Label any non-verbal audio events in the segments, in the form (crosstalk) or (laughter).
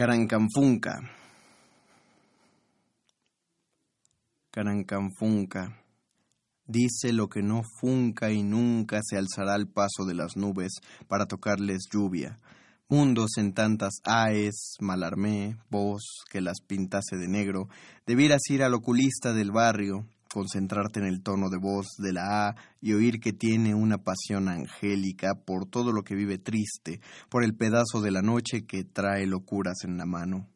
Carancamfunca. Carancamfunca. Dice lo que no funca y nunca se alzará al paso de las nubes para tocarles lluvia. Mundos en tantas aes, malarmé, vos, que las pintase de negro, debieras ir al oculista del barrio, concentrarte en el tono de voz de la A y oír que tiene una pasión angélica por todo lo que vive triste, por el pedazo de la noche que trae locuras en la mano.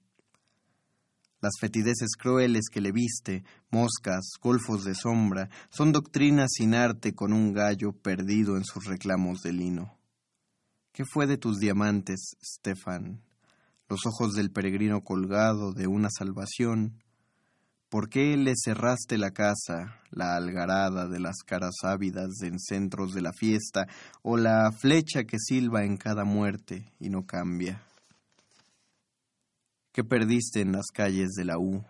Las fetideces crueles que le viste, moscas, golfos de sombra, son doctrinas sin arte con un gallo perdido en sus reclamos de lino. ¿Qué fue de tus diamantes, Stefan? Los ojos del peregrino colgado de una salvación. ¿Por qué le cerraste la casa, la algarada de las caras ávidas en centros de la fiesta, o la flecha que silba en cada muerte y no cambia? ¿Qué perdiste en las calles de la U?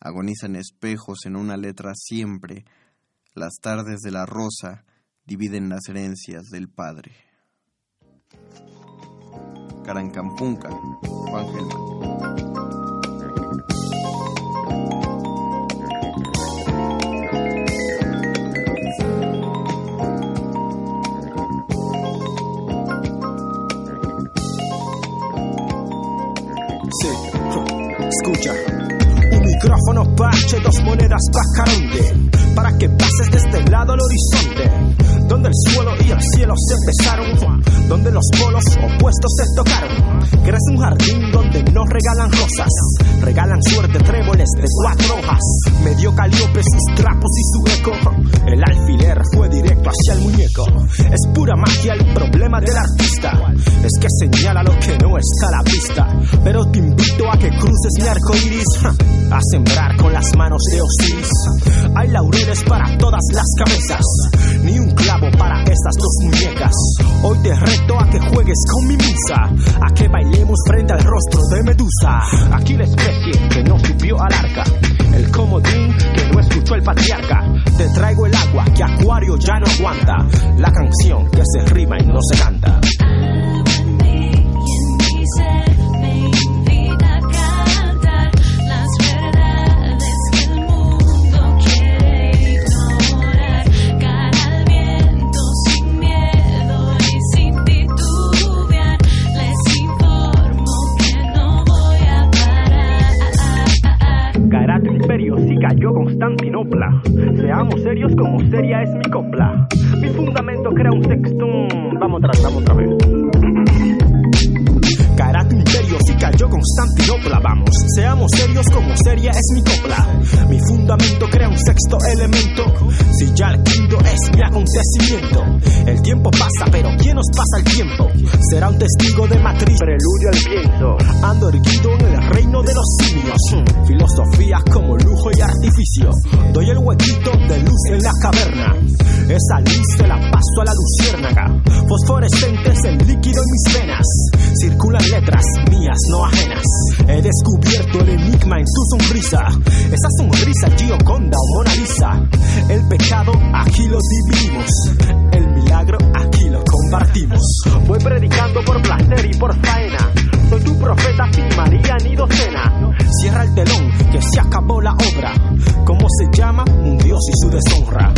Agonizan espejos en una letra siempre. Las tardes de la rosa dividen las herencias del padre. Carancampunca, Juan Gelman. Escucha. Un micrófono, parche, dos monedas, pajaronde. Para que pases de este lado al horizonte. Donde el suelo y el cielo se besaron. Donde los polos opuestos se tocaron. Crece un jardín donde no regalan rosas. Regalan suerte, tréboles de cuatro hojas. Medio caliope sus trapos y su eco. El alfiler fue directo hacia el muñeco. Es pura magia el problema del artista. Es que señala lo que no está a la vista. Pero te invito a que cruces mi arco iris. Sembrar con las manos de Osiris. Hay laureles para todas las cabezas. Ni un clavo para estas dos muñecas. Hoy te reto a que juegues con mi musa. A que bailemos frente al rostro de Medusa. Aquí la especie que no subió al arca. El comodín que no escuchó el patriarca. Te traigo el agua que Acuario ya no aguanta. La canción que se rima y no se canta. Cayó Constantinopla. Seamos serios como seria es mi copla. Mi fundamento crea un texto. Vamos atrás, vamos otra vez. Caerá tu imperio si cayó Constantinopla, vamos. Seamos serios como seria es mi copla. Mi fundamento crea un sexto elemento. Si ya el quinto es mi acontecimiento. El tiempo pasa, pero ¿quién nos pasa el tiempo? Será un testigo de matriz. Preludio al viento. Ando erguido en el reino de los simios. Hmm, Filosofía como lujo y artificio. Doy el huequito de luz en la caverna. Esa luz se la paso a la luciérnaga. Fosforescentes el líquido en mis venas. Circulan letras mías, no ajenas. He descubierto el enigma en tu sonrisa. Esa sonrisa Gioconda o Mona Lisa. El pecado aquí lo dividimos. El milagro aquí lo compartimos. Voy predicando por placer y por faena. Soy tu profeta sin María ni docena. Cierra el telón que se acabó la obra. ¿Cómo se llama? Un dios y su deshonra.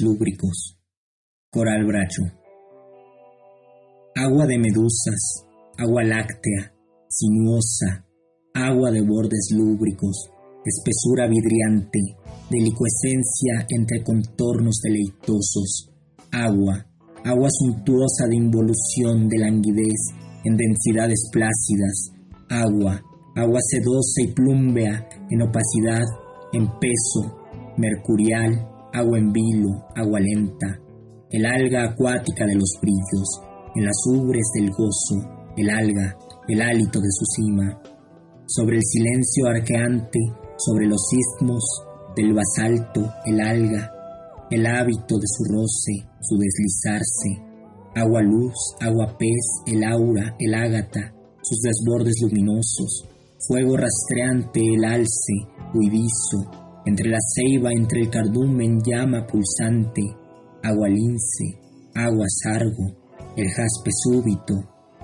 Lúbricos. Coral Bracho. Agua de medusas, agua láctea, sinuosa, agua de bordes lúbricos, espesura vidriante, delicuescencia entre contornos deleitosos, agua, agua suntuosa de involución, de languidez, en densidades plácidas, agua, agua sedosa y plúmbea, en opacidad, en peso, mercurial, agua en vilo, agua lenta, el alga acuática de los brillos, en las ubres del gozo, el alga, el hálito de su cima, sobre el silencio arqueante, sobre los istmos del basalto, el alga, el hábito de su roce, su deslizarse, agua luz, agua pez, el aura, el ágata, sus desbordes luminosos, fuego rastreante, el alce, huidizo, entre la ceiba, entre el cardumen, llama pulsante, agua lince, agua sargo, el jaspe súbito,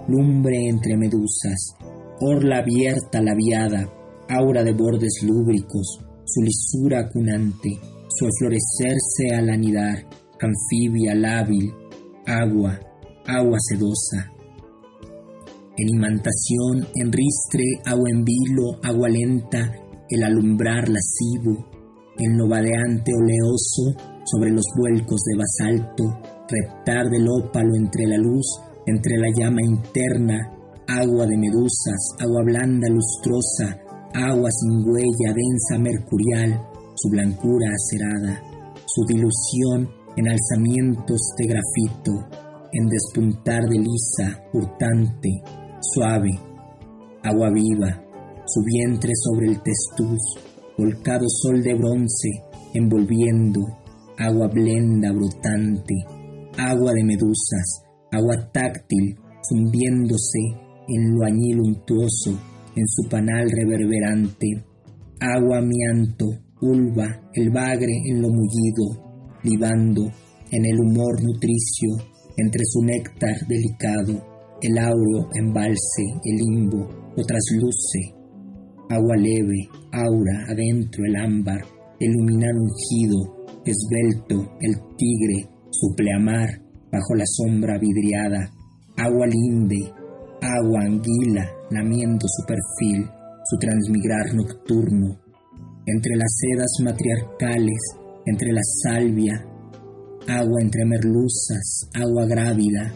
lumbre entre medusas, orla abierta labiada, aura de bordes lúbricos, su lisura cunante, su enflorecerse al anidar, anfibia lábil, agua, agua sedosa. En imantación, en ristre, agua en vilo, agua lenta, el alumbrar lascivo, el novadeante oleoso sobre los vuelcos de basalto, reptar del ópalo entre la luz, entre la llama interna, agua de medusas, agua blanda lustrosa, agua sin huella densa mercurial, su blancura acerada, su dilución en alzamientos de grafito, en despuntar de lisa, hurtante, suave, agua viva, su vientre sobre el testuz, volcado sol de bronce, envolviendo, agua blenda brotante, agua de medusas, agua táctil, fundiéndose en lo añil untuoso, en su panal reverberante, agua amianto, ulva, el bagre en lo mullido, libando en el humor nutricio, entre su néctar delicado, el auro embalse, el limbo, lo trasluce, agua leve, aura, adentro el ámbar, el luminar ungido, esbelto, el tigre, su pleamar, bajo la sombra vidriada, agua linde, agua anguila, lamiendo su perfil, su transmigrar nocturno, entre las sedas matriarcales, entre la salvia, agua entre merluzas, agua grávida,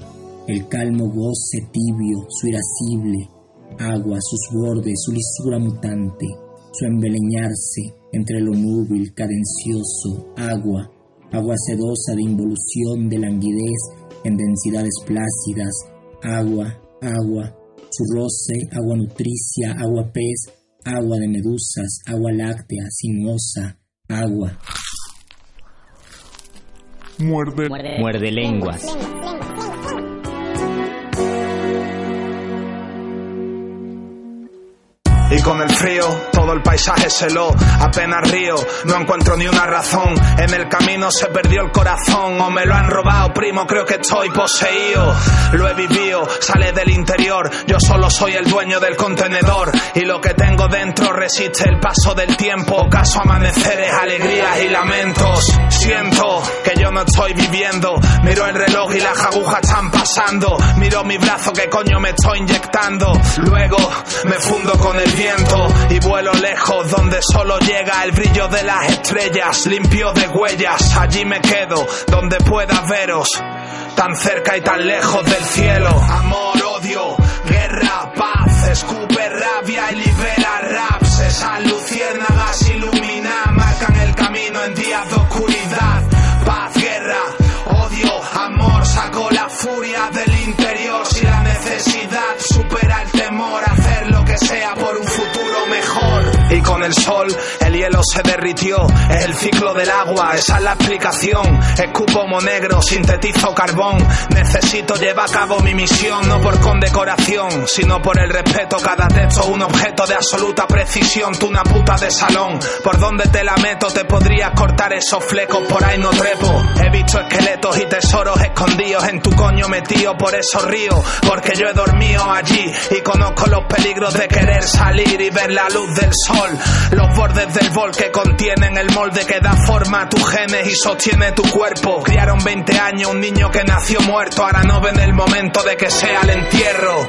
el calmo goce tibio, su irascible, agua, sus bordes, su lisura mutante, su embeleñarse entre lo núbil, cadencioso, agua, agua sedosa de involución, de languidez, en densidades plácidas, agua, agua, su roce, agua nutricia, agua pez, agua de medusas, agua láctea, sinuosa, agua. Muerde, muerde, muerde lenguas. Y con el frío todo el paisaje se lo apenas río. No encuentro ni una razón. En el camino se perdió el corazón. O me lo han robado primo creo que estoy poseído. Lo he vivido sale del interior. Yo solo soy el dueño del contenedor. Y lo que tengo dentro resiste el paso del tiempo. Caso amaneceres alegrías y lamentos. Siento que yo no estoy viviendo. Miro el reloj y las agujas están pasando. Miro mi brazo que coño me estoy inyectando. Luego me fundo con el y vuelo lejos donde solo llega el brillo de las estrellas, limpio de huellas. Allí me quedo donde pueda veros, tan cerca y tan lejos del cielo. Amor, odio, guerra, paz, escupe Y con el sol el hielo se derritió, es el ciclo del agua, esa es la explicación. Escupo humo negro, sintetizo carbón, necesito llevar a cabo mi misión, no por condecoración, sino por el respeto. Cada texto un objeto de absoluta precisión, tú una puta de salón. Por donde te la meto te podrías cortar esos flecos, por ahí no trepo. He visto esqueletos y tesoros escondidos en tu coño metido por esos ríos, porque yo he dormido allí y conozco los peligros de querer salir y ver la luz del sol, los bordes del bol que contienen el molde que da forma a tus genes y sostiene tu cuerpo. Criaron 20 años un niño que nació muerto, ahora no ven el momento de que sea el entierro.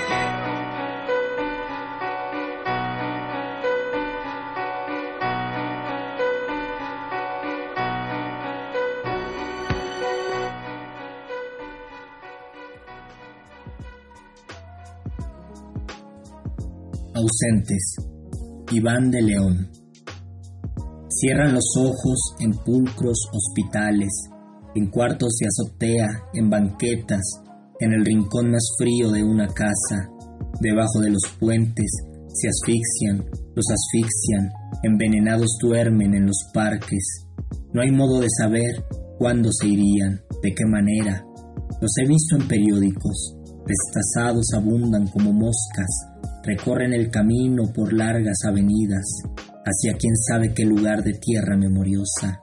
ausentes. Iván de León. Cierran los ojos en pulcros hospitales, en cuartos de azotea, en banquetas, en el rincón más frío de una casa, debajo de los puentes, se asfixian, los asfixian, envenenados duermen en los parques. No hay modo de saber cuándo se irían, de qué manera. Los he visto en periódicos, destazados abundan como moscas, recorren el camino por largas avenidas hacia quién sabe qué lugar de tierra memoriosa,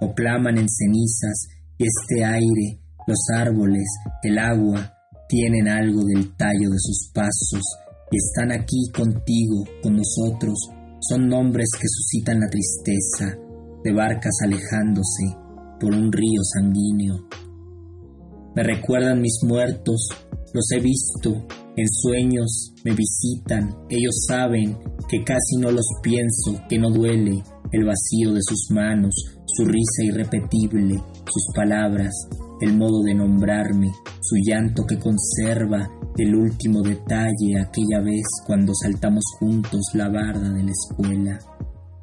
o claman en cenizas y este aire, los árboles, el agua, tienen algo del tallo de sus pasos y están aquí contigo, con nosotros, son nombres que suscitan la tristeza de barcas alejándose por un río sanguíneo. Me recuerdan mis muertos, los he visto, en sueños me visitan, ellos saben que casi no los pienso, que no duele el vacío de sus manos, su risa irrepetible, sus palabras, el modo de nombrarme, su llanto que conserva el último detalle aquella vez cuando saltamos juntos la barda de la escuela.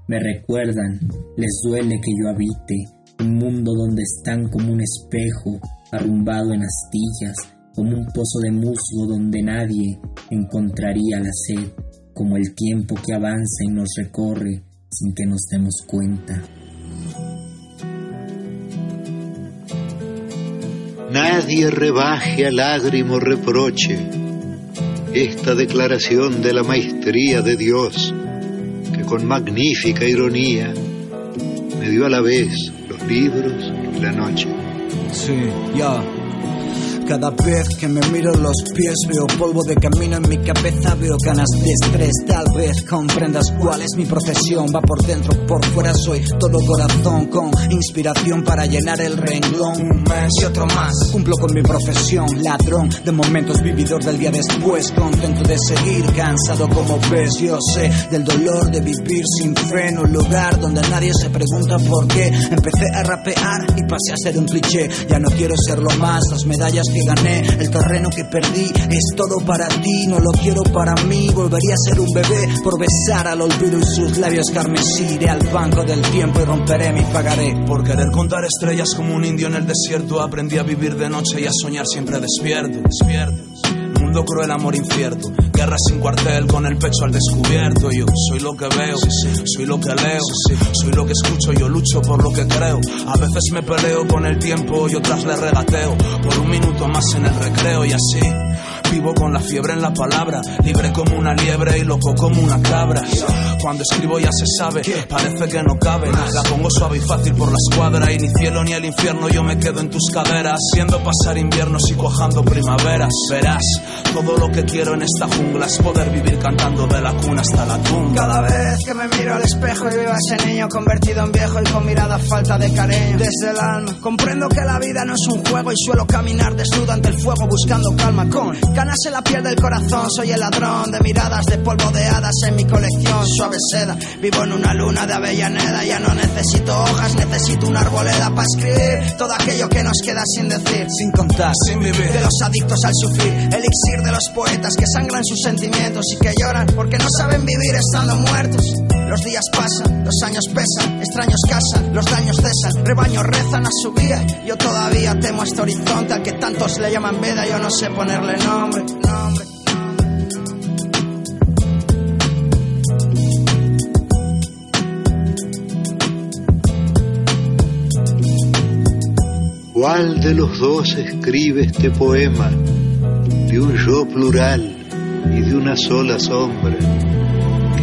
Me recuerdan, les duele que yo habite un mundo donde están como un espejo arrumbado en astillas, como un pozo de musgo donde nadie encontraría la sed, como el tiempo que avanza y nos recorre sin que nos demos cuenta. Nadie rebaje a lágrimo reproche esta declaración de la maestría de Dios, que con magnífica ironía me dio a la vez los libros y la noche. Sí, ya. Cada vez que me miro los pies veo polvo de camino en mi cabeza, veo ganas de estrés. Tal vez comprendas cuál es mi procesión. Va por dentro, por fuera soy todo corazón con inspiración para llenar el renglón. Un mes y otro más. Cumplo con mi profesión, ladrón de momentos, vividor del día después. Contento de seguir, cansado como ves. Yo sé del dolor de vivir sin freno, un lugar donde nadie se pregunta por qué. Empecé a rapear y pasé a ser un cliché. Ya no quiero ser lo más, las medallas gané, el terreno que perdí, es todo para ti, no lo quiero para mí, volvería a ser un bebé por besar al olvido y sus labios carmesí, iré al banco del tiempo y romperé mi pagaré. Por querer contar estrellas como un indio en el desierto, aprendí a vivir de noche y a soñar siempre despierto mundo cruel, amor incierto. Guerra sin cuartel, con el pecho al descubierto. Yo soy lo que veo, soy lo que leo, soy lo que escucho. Yo lucho por lo que creo. A veces me peleo con el tiempo y otras le regateo. Por un minuto más en el recreo y así Vivo con la fiebre en la palabra, libre como una liebre y loco como una cabra. Cuando escribo ya se sabe, parece que no cabe. La pongo suave y fácil por la escuadra y ni cielo ni el infierno yo me quedo en tus caderas. Siendo pasar inviernos y cuajando primaveras. Verás, todo lo que quiero en esta jungla es poder vivir cantando de la cuna hasta la tumba. Cada vez que me miro al espejo y veo a ese niño convertido en viejo y con mirada falta de cariño desde el alma, comprendo que la vida no es un juego y suelo caminar desnudo ante el fuego buscando calma con Ganas en la piel del corazón, soy el ladrón de miradas de polvo de hadas en mi colección. Suave seda, vivo en una luna de avellaneda. Ya no necesito hojas, necesito una arboleda para escribir todo aquello que nos queda sin decir, sin contar, sin vivir. De los adictos al sufrir, elixir de los poetas que sangran sus sentimientos y que lloran porque no saben vivir estando muertos. Los días pasan, los años pesan, extraños casan, los daños cesan, rebaños rezan a su guía. Yo todavía temo este horizonte al que tantos le llaman veda, yo no sé ponerle nombre. ¿Cuál de los dos escribe este poema de un yo plural y de una sola sombra?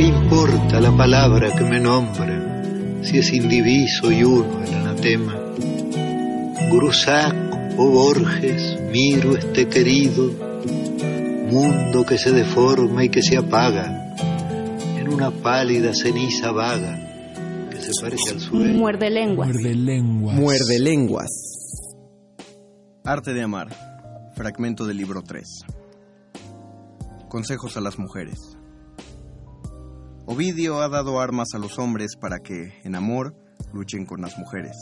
¿Qué importa la palabra que me nombra si es indiviso y uno el anatema? Grusac Oh Borges, miro este querido mundo que se deforma y que se apaga en una pálida ceniza vaga que se parece al sueño. Muerde lenguas. Muerde lenguas. Muerde lenguas. Arte de amar. Fragmento del libro 3. Consejos a las mujeres. Ovidio ha dado armas a los hombres para que, en amor, luchen con las mujeres.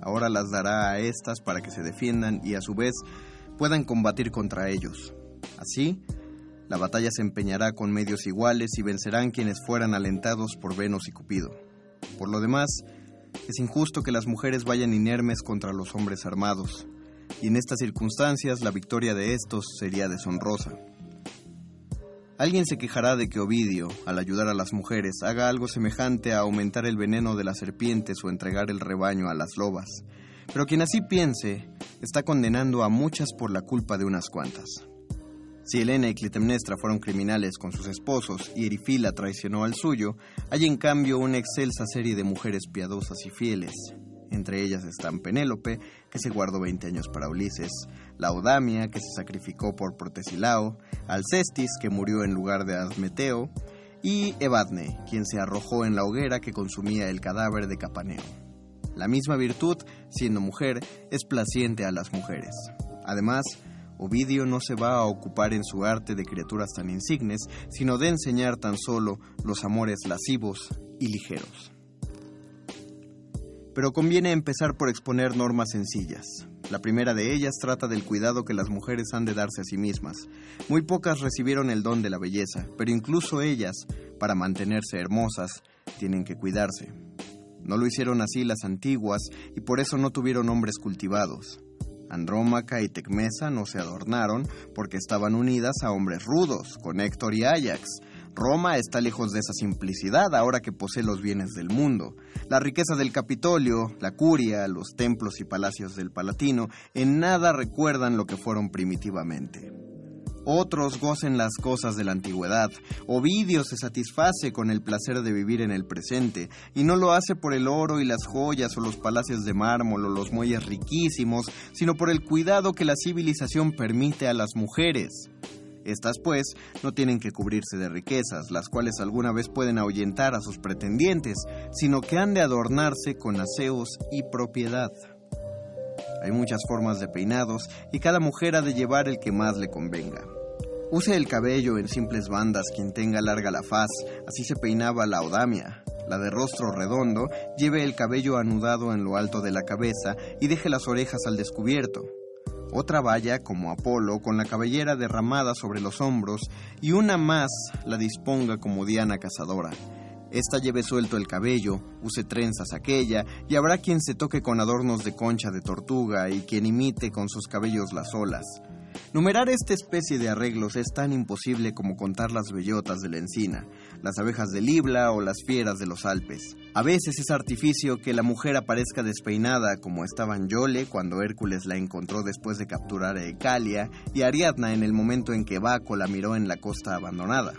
Ahora las dará a estas para que se defiendan y a su vez puedan combatir contra ellos. Así, la batalla se empeñará con medios iguales y vencerán quienes fueran alentados por Venus y Cupido. Por lo demás, es injusto que las mujeres vayan inermes contra los hombres armados, y en estas circunstancias la victoria de estos sería deshonrosa. Alguien se quejará de que Ovidio, al ayudar a las mujeres, haga algo semejante a aumentar el veneno de las serpientes o entregar el rebaño a las lobas. Pero quien así piense, está condenando a muchas por la culpa de unas cuantas. Si Helena y Clitemnestra fueron criminales con sus esposos y Erifila traicionó al suyo, hay en cambio una excelsa serie de mujeres piadosas y fieles. Entre ellas están Penélope, que se guardó 20 años para Ulises, Laodamia, que se sacrificó por Protesilao, Alcestis, que murió en lugar de Admeteo, y Evadne, quien se arrojó en la hoguera que consumía el cadáver de Capaneo. La misma virtud, siendo mujer, es placiente a las mujeres. Además, Ovidio no se va a ocupar en su arte de criaturas tan insignes, sino de enseñar tan solo los amores lascivos y ligeros. Pero conviene empezar por exponer normas sencillas. La primera de ellas trata del cuidado que las mujeres han de darse a sí mismas. Muy pocas recibieron el don de la belleza, pero incluso ellas, para mantenerse hermosas, tienen que cuidarse. No lo hicieron así las antiguas y por eso no tuvieron hombres cultivados. Andrómaca y Tecmesa no se adornaron porque estaban unidas a hombres rudos, con Héctor y Ajax. Roma está lejos de esa simplicidad ahora que posee los bienes del mundo. La riqueza del Capitolio, la curia, los templos y palacios del Palatino en nada recuerdan lo que fueron primitivamente. Otros gocen las cosas de la antigüedad. Ovidio se satisface con el placer de vivir en el presente, y no lo hace por el oro y las joyas o los palacios de mármol o los muelles riquísimos, sino por el cuidado que la civilización permite a las mujeres. Estas, pues, no tienen que cubrirse de riquezas, las cuales alguna vez pueden ahuyentar a sus pretendientes, sino que han de adornarse con aseos y propiedad. Hay muchas formas de peinados y cada mujer ha de llevar el que más le convenga. Use el cabello en simples bandas quien tenga larga la faz, así se peinaba la odamia. La de rostro redondo lleve el cabello anudado en lo alto de la cabeza y deje las orejas al descubierto. Otra vaya como Apolo con la cabellera derramada sobre los hombros y una más la disponga como Diana cazadora. Esta lleve suelto el cabello, use trenzas aquella, y habrá quien se toque con adornos de concha de tortuga y quien imite con sus cabellos las olas. Numerar esta especie de arreglos es tan imposible como contar las bellotas de la encina, las abejas de Libla o las fieras de los Alpes. A veces es artificio que la mujer aparezca despeinada como estaba Yole cuando Hércules la encontró después de capturar a Ecalia y Ariadna en el momento en que Baco la miró en la costa abandonada.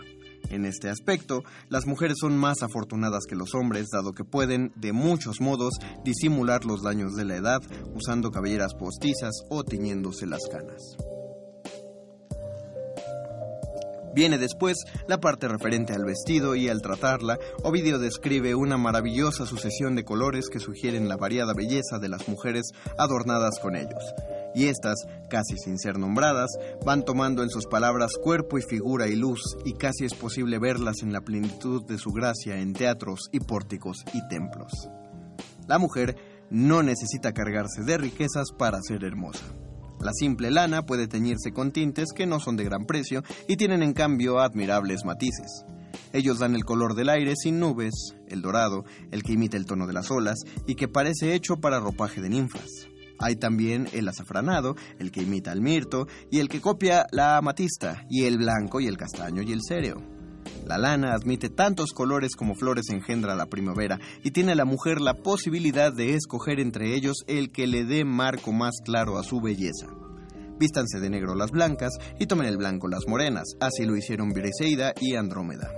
En este aspecto, las mujeres son más afortunadas que los hombres, dado que pueden, de muchos modos, disimular los daños de la edad usando cabelleras postizas o tiñéndose las canas. Viene después la parte referente al vestido y al tratarla, Ovidio describe una maravillosa sucesión de colores que sugieren la variada belleza de las mujeres adornadas con ellos. Y estas, casi sin ser nombradas, van tomando en sus palabras cuerpo y figura y luz, y casi es posible verlas en la plenitud de su gracia en teatros y pórticos y templos. La mujer no necesita cargarse de riquezas para ser hermosa. La simple lana puede teñirse con tintes que no son de gran precio y tienen en cambio admirables matices. Ellos dan el color del aire sin nubes, el dorado, el que imita el tono de las olas y que parece hecho para ropaje de ninfas. Hay también el azafranado, el que imita el mirto y el que copia la amatista, y el blanco y el castaño y el céreo. La lana admite tantos colores como flores engendra la primavera y tiene la mujer la posibilidad de escoger entre ellos el que le dé marco más claro a su belleza. Vístanse de negro las blancas y tomen el blanco las morenas, así lo hicieron Briseida y Andrómeda.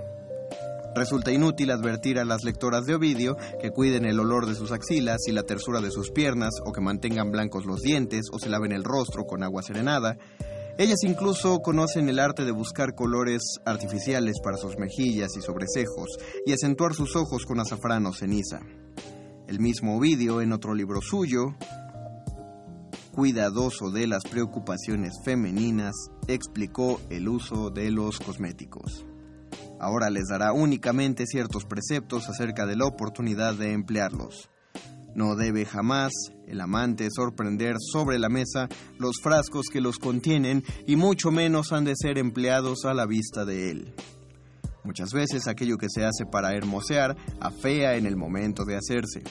Resulta inútil advertir a las lectoras de Ovidio que cuiden el olor de sus axilas y la tersura de sus piernas, o que mantengan blancos los dientes, o se laven el rostro con agua serenada. Ellas incluso conocen el arte de buscar colores artificiales para sus mejillas y sobrecejos, y acentuar sus ojos con azafrán o ceniza. El mismo Ovidio, en otro libro suyo, cuidadoso de las preocupaciones femeninas, explicó el uso de los cosméticos. Ahora les dará únicamente ciertos preceptos acerca de la oportunidad de emplearlos. No debe jamás el amante sorprender sobre la mesa los frascos que los contienen y mucho menos han de ser empleados a la vista de él. Muchas veces aquello que se hace para hermosear afea en el momento de hacerse.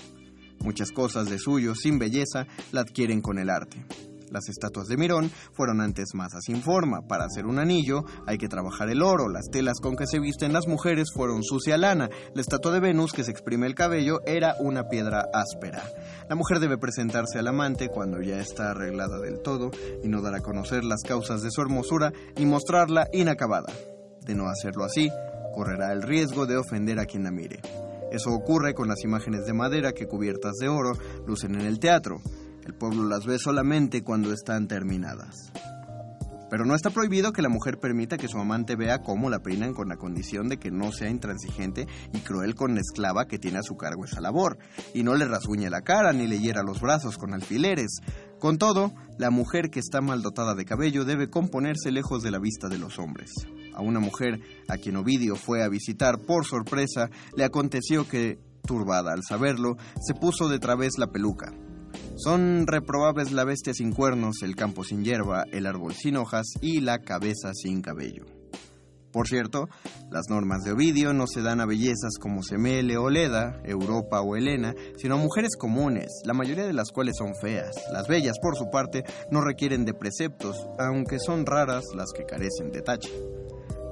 Muchas cosas de suyo sin belleza la adquieren con el arte. Las estatuas de Mirón fueron antes masas sin forma. Para hacer un anillo hay que trabajar el oro. Las telas con que se visten las mujeres fueron sucia lana. La estatua de Venus que se exprime el cabello era una piedra áspera. La mujer debe presentarse al amante cuando ya está arreglada del todo y no dar a conocer las causas de su hermosura y mostrarla inacabada. De no hacerlo así, correrá el riesgo de ofender a quien la mire. Eso ocurre con las imágenes de madera que cubiertas de oro lucen en el teatro. El pueblo las ve solamente cuando están terminadas. Pero no está prohibido que la mujer permita que su amante vea cómo la peinan con la condición de que no sea intransigente y cruel con la esclava que tiene a su cargo esa labor, y no le rasguñe la cara ni le hiera los brazos con alfileres. Con todo, la mujer que está mal dotada de cabello debe componerse lejos de la vista de los hombres. A una mujer a quien Ovidio fue a visitar por sorpresa, le aconteció que, turbada al saberlo, se puso de través la peluca, son reprobables la bestia sin cuernos, el campo sin hierba, el árbol sin hojas y la cabeza sin cabello. Por cierto, las normas de Ovidio no se dan a bellezas como Semele o Leda, Europa o Helena, sino a mujeres comunes, la mayoría de las cuales son feas. Las bellas, por su parte, no requieren de preceptos, aunque son raras las que carecen de tache.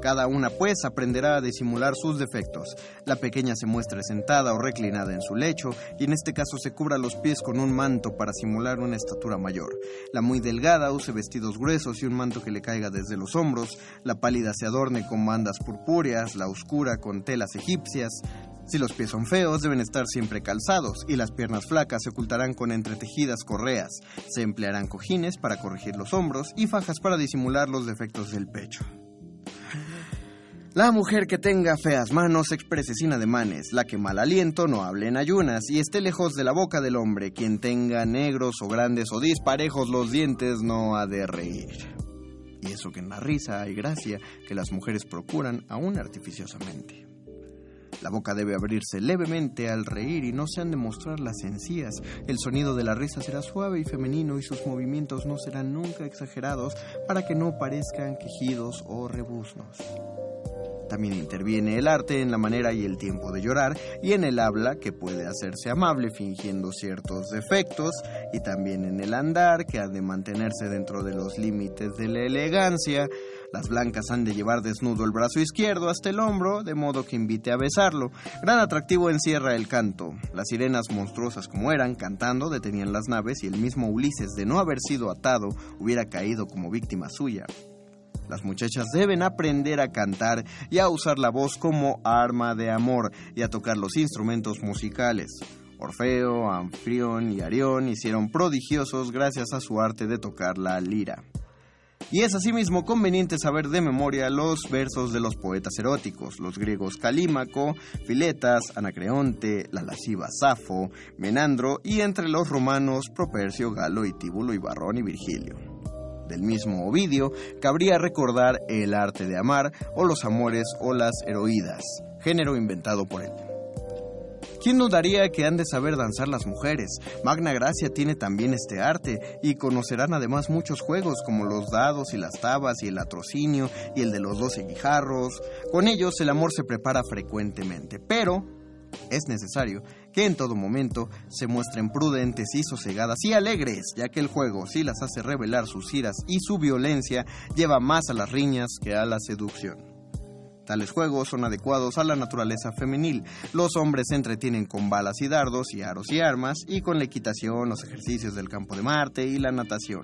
Cada una, pues, aprenderá a disimular sus defectos. La pequeña se muestre sentada o reclinada en su lecho, y en este caso se cubra los pies con un manto para simular una estatura mayor. La muy delgada use vestidos gruesos y un manto que le caiga desde los hombros. La pálida se adorne con bandas purpúreas, la oscura con telas egipcias. Si los pies son feos, deben estar siempre calzados, y las piernas flacas se ocultarán con entretejidas correas. Se emplearán cojines para corregir los hombros y fajas para disimular los defectos del pecho. La mujer que tenga feas manos exprese sin ademanes, la que mal aliento no hable en ayunas y esté lejos de la boca del hombre, quien tenga negros o grandes o disparejos los dientes no ha de reír. Y eso que en la risa hay gracia que las mujeres procuran aún artificiosamente. La boca debe abrirse levemente al reír y no se han de mostrar las encías. El sonido de la risa será suave y femenino y sus movimientos no serán nunca exagerados para que no parezcan quejidos o rebuznos. También interviene el arte en la manera y el tiempo de llorar y en el habla que puede hacerse amable fingiendo ciertos defectos y también en el andar que ha de mantenerse dentro de los límites de la elegancia. Las blancas han de llevar desnudo el brazo izquierdo hasta el hombro, de modo que invite a besarlo. Gran atractivo encierra el canto. Las sirenas monstruosas como eran, cantando, detenían las naves y el mismo Ulises, de no haber sido atado, hubiera caído como víctima suya. Las muchachas deben aprender a cantar y a usar la voz como arma de amor y a tocar los instrumentos musicales. Orfeo, Anfión y Arión hicieron prodigiosos gracias a su arte de tocar la lira. Y es asimismo conveniente saber de memoria los versos de los poetas eróticos, los griegos Calímaco, Filetas, Anacreonte, la lasciva Safo, Menandro y entre los romanos Propercio, Galo y Tíbulo y Barrón y Virgilio del mismo Ovidio, cabría recordar el arte de amar o los amores o las heroídas, género inventado por él. ¿Quién dudaría que han de saber danzar las mujeres? Magna Gracia tiene también este arte y conocerán además muchos juegos como los dados y las tabas y el atrocinio y el de los doce guijarros. Con ellos el amor se prepara frecuentemente, pero es necesario que en todo momento se muestren prudentes y sosegadas y alegres, ya que el juego, si las hace revelar sus iras y su violencia, lleva más a las riñas que a la seducción. Tales juegos son adecuados a la naturaleza femenil. Los hombres se entretienen con balas y dardos y aros y armas, y con la equitación, los ejercicios del campo de Marte y la natación.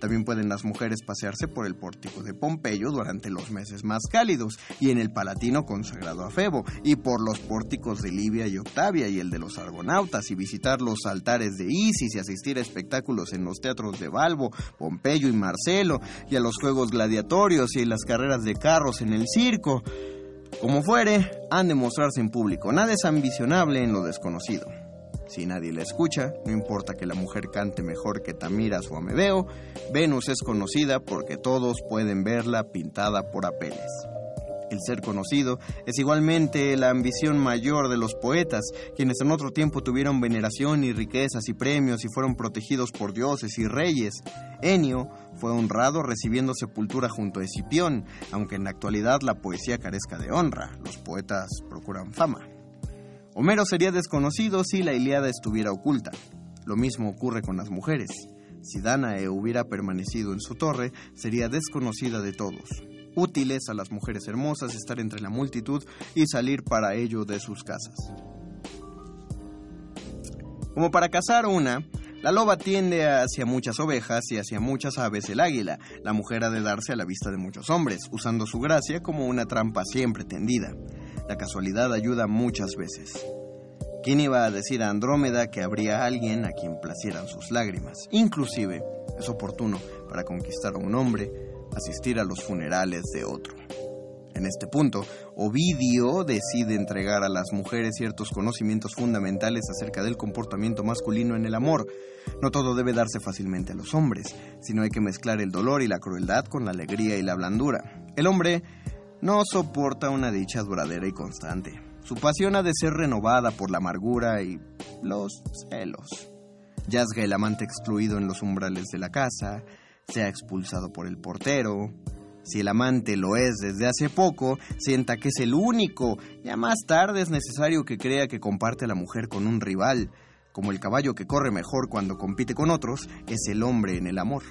También pueden las mujeres pasearse por el pórtico de Pompeyo durante los meses más cálidos y en el Palatino consagrado a Febo y por los pórticos de Libia y Octavia y el de los Argonautas y visitar los altares de Isis y asistir a espectáculos en los teatros de Balbo, Pompeyo y Marcelo y a los juegos gladiatorios y las carreras de carros en el circo. Como fuere, han de mostrarse en público. Nada es ambicionable en lo desconocido. Si nadie la escucha, no importa que la mujer cante mejor que Tamiras o Amedeo, Venus es conocida porque todos pueden verla pintada por Apeles. El ser conocido es igualmente la ambición mayor de los poetas, quienes en otro tiempo tuvieron veneración y riquezas y premios y fueron protegidos por dioses y reyes. Enio fue honrado recibiendo sepultura junto a Escipión, aunque en la actualidad la poesía carezca de honra, los poetas procuran fama. Homero sería desconocido si la Ilíada estuviera oculta. Lo mismo ocurre con las mujeres. Si Danae hubiera permanecido en su torre, sería desconocida de todos. Útiles a las mujeres hermosas estar entre la multitud y salir para ello de sus casas. Como para cazar una, la loba tiende hacia muchas ovejas y hacia muchas aves el águila. La mujer ha de darse a la vista de muchos hombres, usando su gracia como una trampa siempre tendida. La casualidad ayuda muchas veces. ¿Quién iba a decir a Andrómeda que habría alguien a quien placieran sus lágrimas? Inclusive, es oportuno para conquistar a un hombre asistir a los funerales de otro. En este punto, Ovidio decide entregar a las mujeres ciertos conocimientos fundamentales acerca del comportamiento masculino en el amor. No todo debe darse fácilmente a los hombres, sino hay que mezclar el dolor y la crueldad con la alegría y la blandura. El hombre no soporta una dicha duradera y constante. Su pasión ha de ser renovada por la amargura y los celos. Yazga el amante excluido en los umbrales de la casa, sea expulsado por el portero. Si el amante lo es desde hace poco, sienta que es el único. Ya más tarde es necesario que crea que comparte a la mujer con un rival. Como el caballo que corre mejor cuando compite con otros, es el hombre en el amor.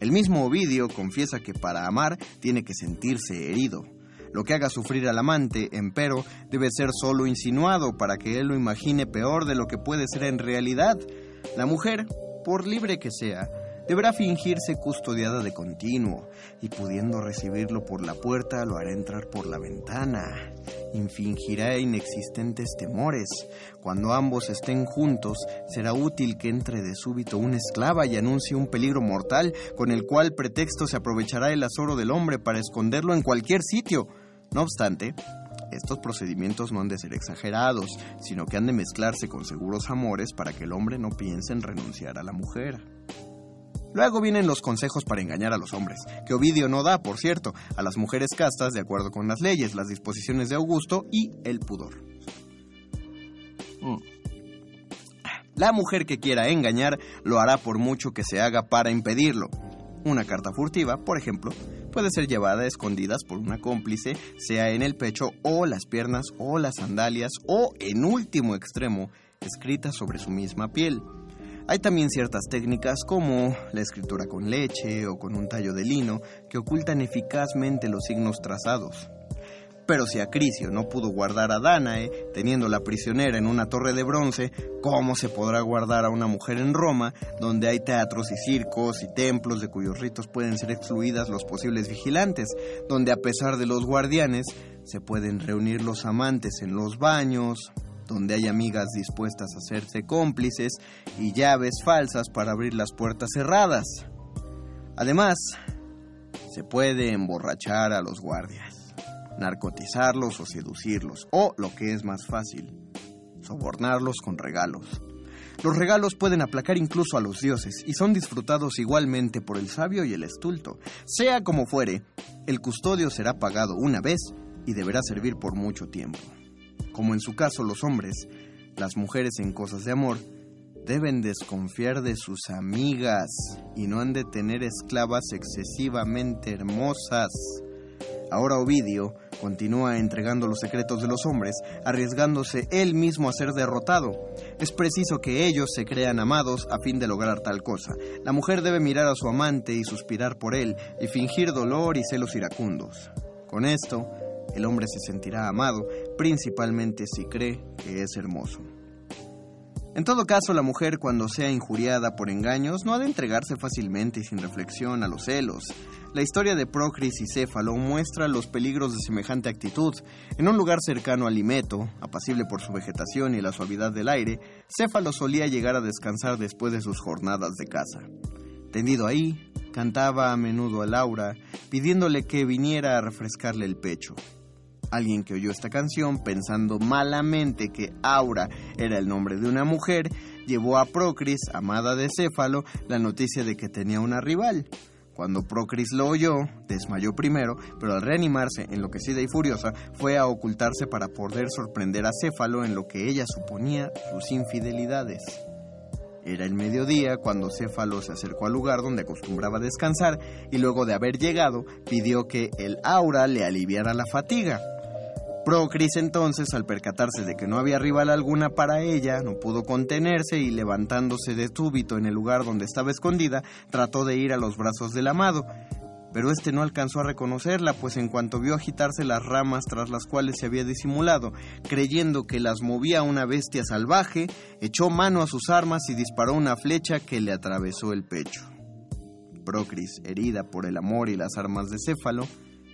El mismo Ovidio confiesa que para amar tiene que sentirse herido. Lo que haga sufrir al amante, empero, debe ser solo insinuado para que él lo imagine peor de lo que puede ser en realidad. La mujer, por libre que sea, deberá fingirse custodiada de continuo, y pudiendo recibirlo por la puerta, lo hará entrar por la ventana. Infingirá inexistentes temores. Cuando ambos estén juntos, será útil que entre de súbito una esclava y anuncie un peligro mortal, con el cual pretexto se aprovechará el azoro del hombre para esconderlo en cualquier sitio. No obstante, estos procedimientos no han de ser exagerados, sino que han de mezclarse con seguros amores para que el hombre no piense en renunciar a la mujer. Luego vienen los consejos para engañar a los hombres, que Ovidio no da, por cierto, a las mujeres castas de acuerdo con las leyes, las disposiciones de Augusto y el pudor. Mm. La mujer que quiera engañar lo hará por mucho que se haga para impedirlo. Una carta furtiva, por ejemplo, puede ser llevada a escondidas por una cómplice, sea en el pecho o las piernas o las sandalias o, en último extremo, escrita sobre su misma piel. Hay también ciertas técnicas como la escritura con leche o con un tallo de lino que ocultan eficazmente los signos trazados. Pero si Acrisio no pudo guardar a Danae, teniéndola prisionera en una torre de bronce, ¿cómo se podrá guardar a una mujer en Roma, donde hay teatros y circos y templos de cuyos ritos pueden ser excluidas los posibles vigilantes, donde a pesar de los guardianes, se pueden reunir los amantes en los baños, donde hay amigas dispuestas a hacerse cómplices y llaves falsas para abrir las puertas cerradas. Además, se puede emborrachar a los guardias, narcotizarlos o seducirlos, o, lo que es más fácil, sobornarlos con regalos. Los regalos pueden aplacar incluso a los dioses y son disfrutados igualmente por el sabio y el estulto. Sea como fuere, el custodio será pagado una vez y deberá servir por mucho tiempo como en su caso los hombres, las mujeres en cosas de amor, deben desconfiar de sus amigas y no han de tener esclavas excesivamente hermosas. Ahora Ovidio continúa entregando los secretos de los hombres, arriesgándose él mismo a ser derrotado. Es preciso que ellos se crean amados a fin de lograr tal cosa. La mujer debe mirar a su amante y suspirar por él, y fingir dolor y celos iracundos. Con esto, el hombre se sentirá amado, principalmente si cree que es hermoso. En todo caso, la mujer cuando sea injuriada por engaños no ha de entregarse fácilmente y sin reflexión a los celos. La historia de Procris y Céfalo muestra los peligros de semejante actitud. En un lugar cercano a Limeto, apacible por su vegetación y la suavidad del aire, Céfalo solía llegar a descansar después de sus jornadas de caza. Tendido ahí, cantaba a menudo a Laura, pidiéndole que viniera a refrescarle el pecho. Alguien que oyó esta canción pensando malamente que Aura era el nombre de una mujer, llevó a Procris, amada de Céfalo, la noticia de que tenía una rival. Cuando Procris lo oyó, desmayó primero, pero al reanimarse, enloquecida y furiosa, fue a ocultarse para poder sorprender a Céfalo en lo que ella suponía sus infidelidades. Era el mediodía cuando Céfalo se acercó al lugar donde acostumbraba descansar y luego de haber llegado pidió que el aura le aliviara la fatiga. Procris entonces, al percatarse de que no había rival alguna para ella, no pudo contenerse y levantándose de súbito en el lugar donde estaba escondida, trató de ir a los brazos del amado. Pero este no alcanzó a reconocerla, pues en cuanto vio agitarse las ramas tras las cuales se había disimulado, creyendo que las movía una bestia salvaje, echó mano a sus armas y disparó una flecha que le atravesó el pecho. Procris, herida por el amor y las armas de Céfalo,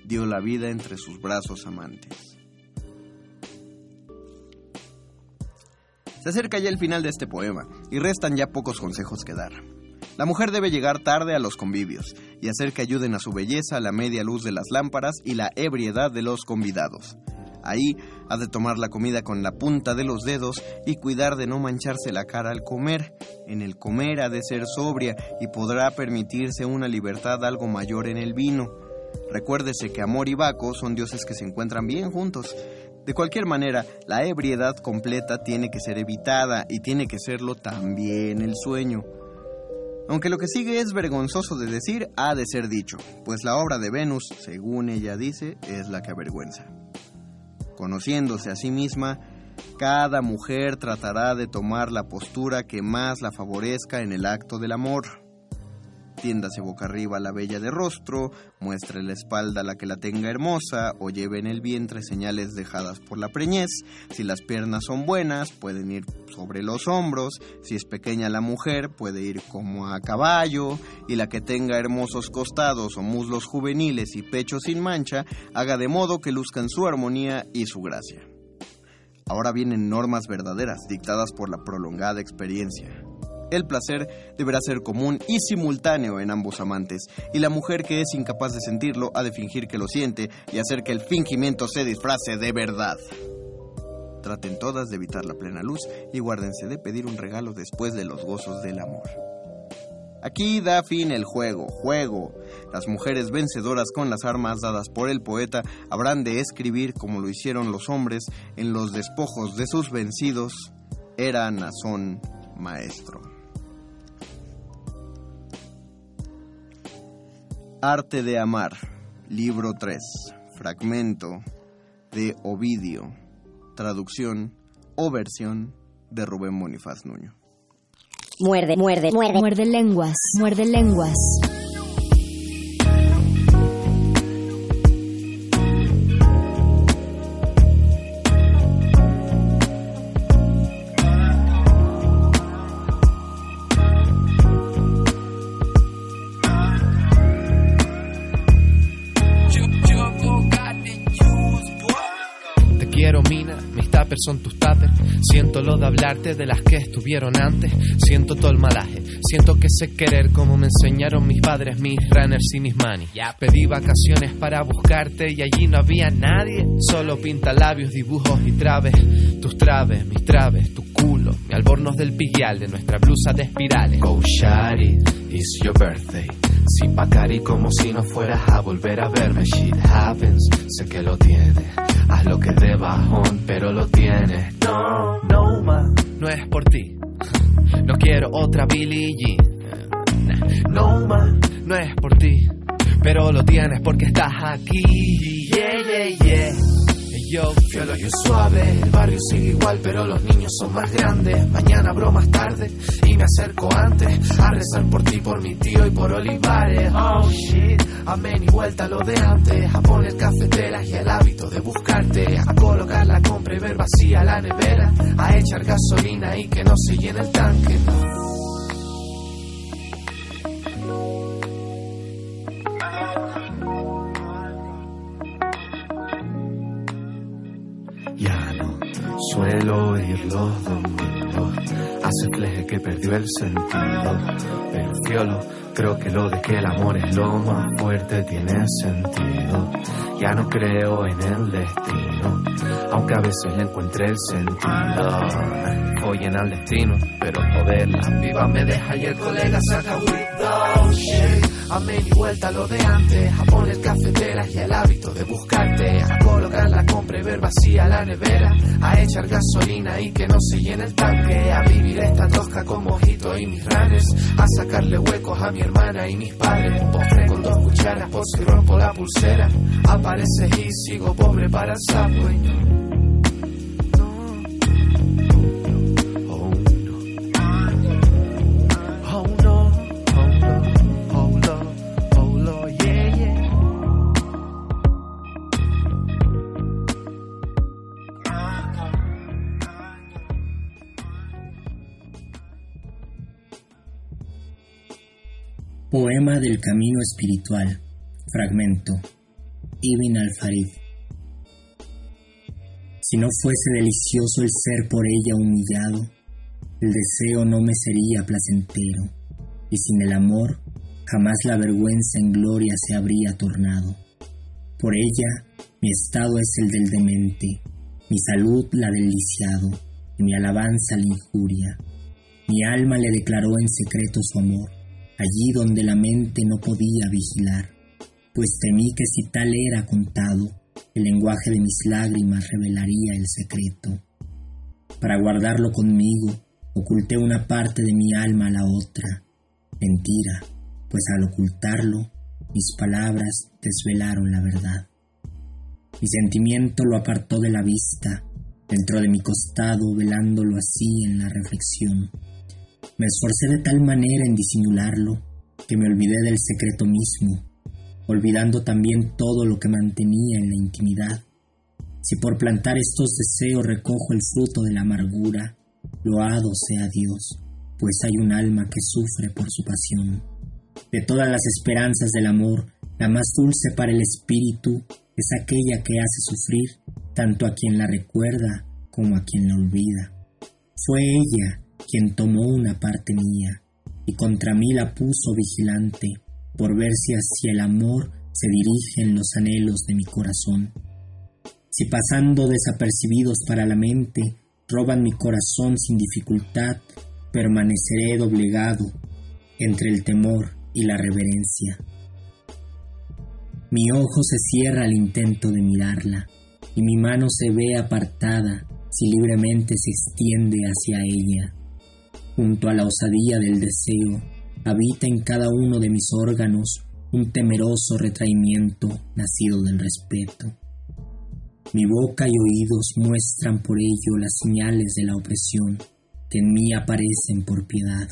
dio la vida entre sus brazos amantes. Se acerca ya el final de este poema y restan ya pocos consejos que dar. La mujer debe llegar tarde a los convivios y hacer que ayuden a su belleza la media luz de las lámparas y la ebriedad de los convidados. Ahí ha de tomar la comida con la punta de los dedos y cuidar de no mancharse la cara al comer. En el comer ha de ser sobria y podrá permitirse una libertad algo mayor en el vino. Recuérdese que Amor y Baco son dioses que se encuentran bien juntos de cualquier manera, la ebriedad completa tiene que ser evitada y tiene que serlo también el sueño. Aunque lo que sigue es vergonzoso de decir, ha de ser dicho, pues la obra de Venus, según ella dice, es la que avergüenza. Conociéndose a sí misma, cada mujer tratará de tomar la postura que más la favorezca en el acto del amor tiéndase boca arriba la bella de rostro, muestre la espalda la que la tenga hermosa, o lleve en el vientre señales dejadas por la preñez. Si las piernas son buenas, pueden ir sobre los hombros, si es pequeña la mujer, puede ir como a caballo, y la que tenga hermosos costados o muslos juveniles y pecho sin mancha, haga de modo que luzcan su armonía y su gracia. Ahora vienen normas verdaderas, dictadas por la prolongada experiencia. El placer deberá ser común y simultáneo en ambos amantes, y la mujer que es incapaz de sentirlo ha de fingir que lo siente y hacer que el fingimiento se disfrace de verdad. Traten todas de evitar la plena luz y guárdense de pedir un regalo después de los gozos del amor. Aquí da fin el juego, juego. Las mujeres vencedoras con las armas dadas por el poeta habrán de escribir como lo hicieron los hombres en los despojos de sus vencidos. Era Nazón maestro. Arte de Amar, libro 3, fragmento de Ovidio, traducción o versión de Rubén Bonifaz Nuño. Muerde, muerde, muerde. Muerde lenguas, muerde lenguas. Son tus tuppers. Siento lo de hablarte de las que estuvieron antes. Siento todo el malaje. Siento que sé querer como me enseñaron mis padres, mis runners y mis manis. Ya pedí vacaciones para buscarte y allí no había nadie. Solo pinta labios, dibujos y traves. Tus traves, mis traves, tu culo. Mi albornoz del piguial de nuestra blusa de espirales. Go shawty, it's your birthday. Sin Bacari como si no fueras a volver a verme. Shit happens, sé que lo tienes. Haz lo que de bajón, pero lo tienes. No, no más. No es por ti. No quiero otra Billie Jean. No más. No es por ti. Pero lo tienes porque estás aquí. Yeah, yeah, yeah. Yo. Yo suave, el barrio sigue igual, pero los niños son más grandes. Mañana abro más tarde y me acerco antes a rezar por ti, por mi tío y por Olivares. Oh shit, amén y vuelta lo de antes. A poner cafeteras y el hábito de buscarte. A colocar la compra y ver vacía la nevera. A echar gasolina y que no se llene el tanque. Suelo oír los domingos. Hace que perdió el sentido. Pero fiolo, creo que lo de que el amor es lo más fuerte tiene sentido. Ya no creo en el destino, aunque a veces le encuentre el sentido. Oyen al destino, pero joder, la me deja y el colega saca with. Amén y vuelta lo de antes, a poner cafeteras y el hábito de buscarte, a colocar la compra y ver vacía la nevera, a echar gasolina y que no se llene el tanque, a vivir esta tosca con mojito y mis ranes, a sacarle huecos a mi hermana y mis padres, postre con dos cucharas por si rompo la pulsera, aparece y sigo pobre para el subway. Poema del Camino Espiritual. Fragmento. Ibn al-Farid. Si no fuese delicioso el ser por ella humillado, el deseo no me sería placentero, y sin el amor jamás la vergüenza en gloria se habría tornado. Por ella mi estado es el del demente, mi salud la del lisiado, mi alabanza la injuria. Mi alma le declaró en secreto su amor, allí donde la mente no podía vigilar, pues temí que si tal era contado, el lenguaje de mis lágrimas revelaría el secreto. Para guardarlo conmigo, oculté una parte de mi alma a la otra. Mentira, pues al ocultarlo, mis palabras desvelaron la verdad. Mi sentimiento lo apartó de la vista, dentro de mi costado, velándolo así en la reflexión. Me esforcé de tal manera en disimularlo que me olvidé del secreto mismo, olvidando también todo lo que mantenía en la intimidad. Si por plantar estos deseos recojo el fruto de la amargura, loado sea Dios, pues hay un alma que sufre por su pasión. De todas las esperanzas del amor, la más dulce para el espíritu es aquella que hace sufrir tanto a quien la recuerda como a quien la olvida. Fue ella quien tomó una parte mía y contra mí la puso vigilante por ver si hacia el amor se dirigen los anhelos de mi corazón. Si pasando desapercibidos para la mente roban mi corazón sin dificultad, permaneceré doblegado entre el temor y la reverencia. Mi ojo se cierra al intento de mirarla y mi mano se ve apartada si libremente se extiende hacia ella. Junto a la osadía del deseo, habita en cada uno de mis órganos un temeroso retraimiento nacido del respeto. Mi boca y oídos muestran por ello las señales de la opresión que en mí aparecen por piedad.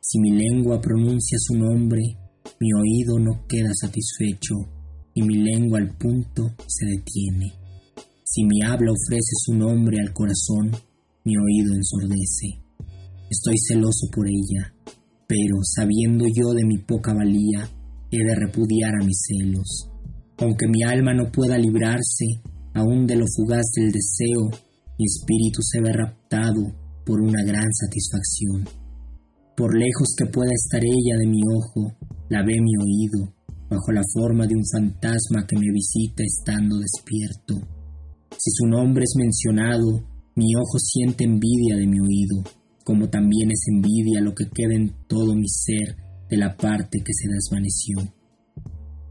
Si mi lengua pronuncia su nombre, mi oído no queda satisfecho y mi lengua al punto se detiene. Si mi habla ofrece su nombre al corazón, mi oído ensordece. Estoy celoso por ella, pero sabiendo yo de mi poca valía, he de repudiar a mis celos. Aunque mi alma no pueda librarse aún de lo fugaz del deseo, mi espíritu se ve raptado por una gran satisfacción. Por lejos que pueda estar ella de mi ojo, la ve mi oído, bajo la forma de un fantasma que me visita estando despierto. Si su nombre es mencionado, mi ojo siente envidia de mi oído, como también es envidia lo que queda en todo mi ser de la parte que se desvaneció.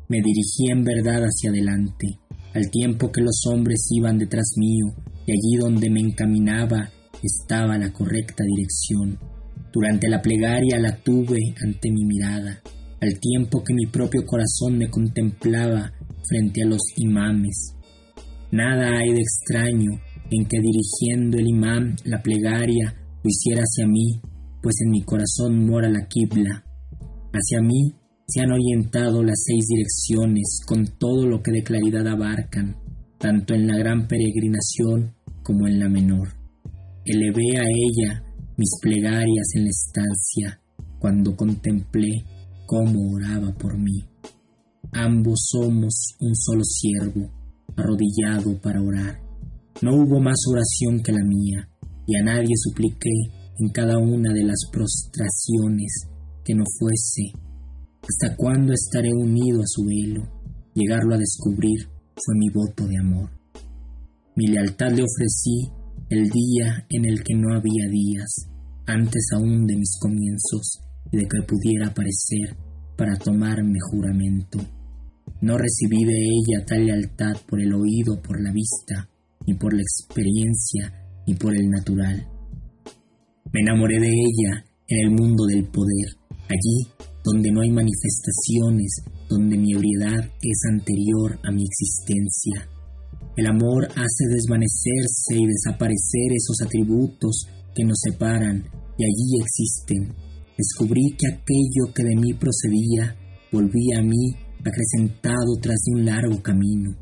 Me dirigí en verdad hacia adelante, al tiempo que los hombres iban detrás mío, y allí donde me encaminaba estaba la correcta dirección. Durante la plegaria la tuve ante mi mirada, al tiempo que mi propio corazón me contemplaba frente a los imames. Nada hay de extraño en que dirigiendo el imán la plegaria lo hiciera hacia mí, pues en mi corazón mora la quibla. Hacia mí se han orientado las seis direcciones con todo lo que de claridad abarcan, tanto en la gran peregrinación como en la menor. Elevé a ella mis plegarias en la estancia cuando contemplé cómo oraba por mí. Ambos somos un solo siervo, arrodillado para orar. No hubo más oración que la mía, y a nadie supliqué en cada una de las prostraciones que no fuese. ¿Hasta cuándo estaré unido a su velo? Llegarlo a descubrir fue mi voto de amor. Mi lealtad le ofrecí el día en el que no había días, antes aún de mis comienzos y de que pudiera aparecer para tomarme juramento. No recibí de ella tal lealtad por el oído, por la vista, ni por la experiencia, ni por el natural. Me enamoré de ella en el mundo del poder, allí donde no hay manifestaciones, donde mi ebriedad es anterior a mi existencia. El amor hace desvanecerse y desaparecer esos atributos que nos separan y allí existen. Descubrí que aquello que de mí procedía volvía a mí acrecentado tras un largo camino.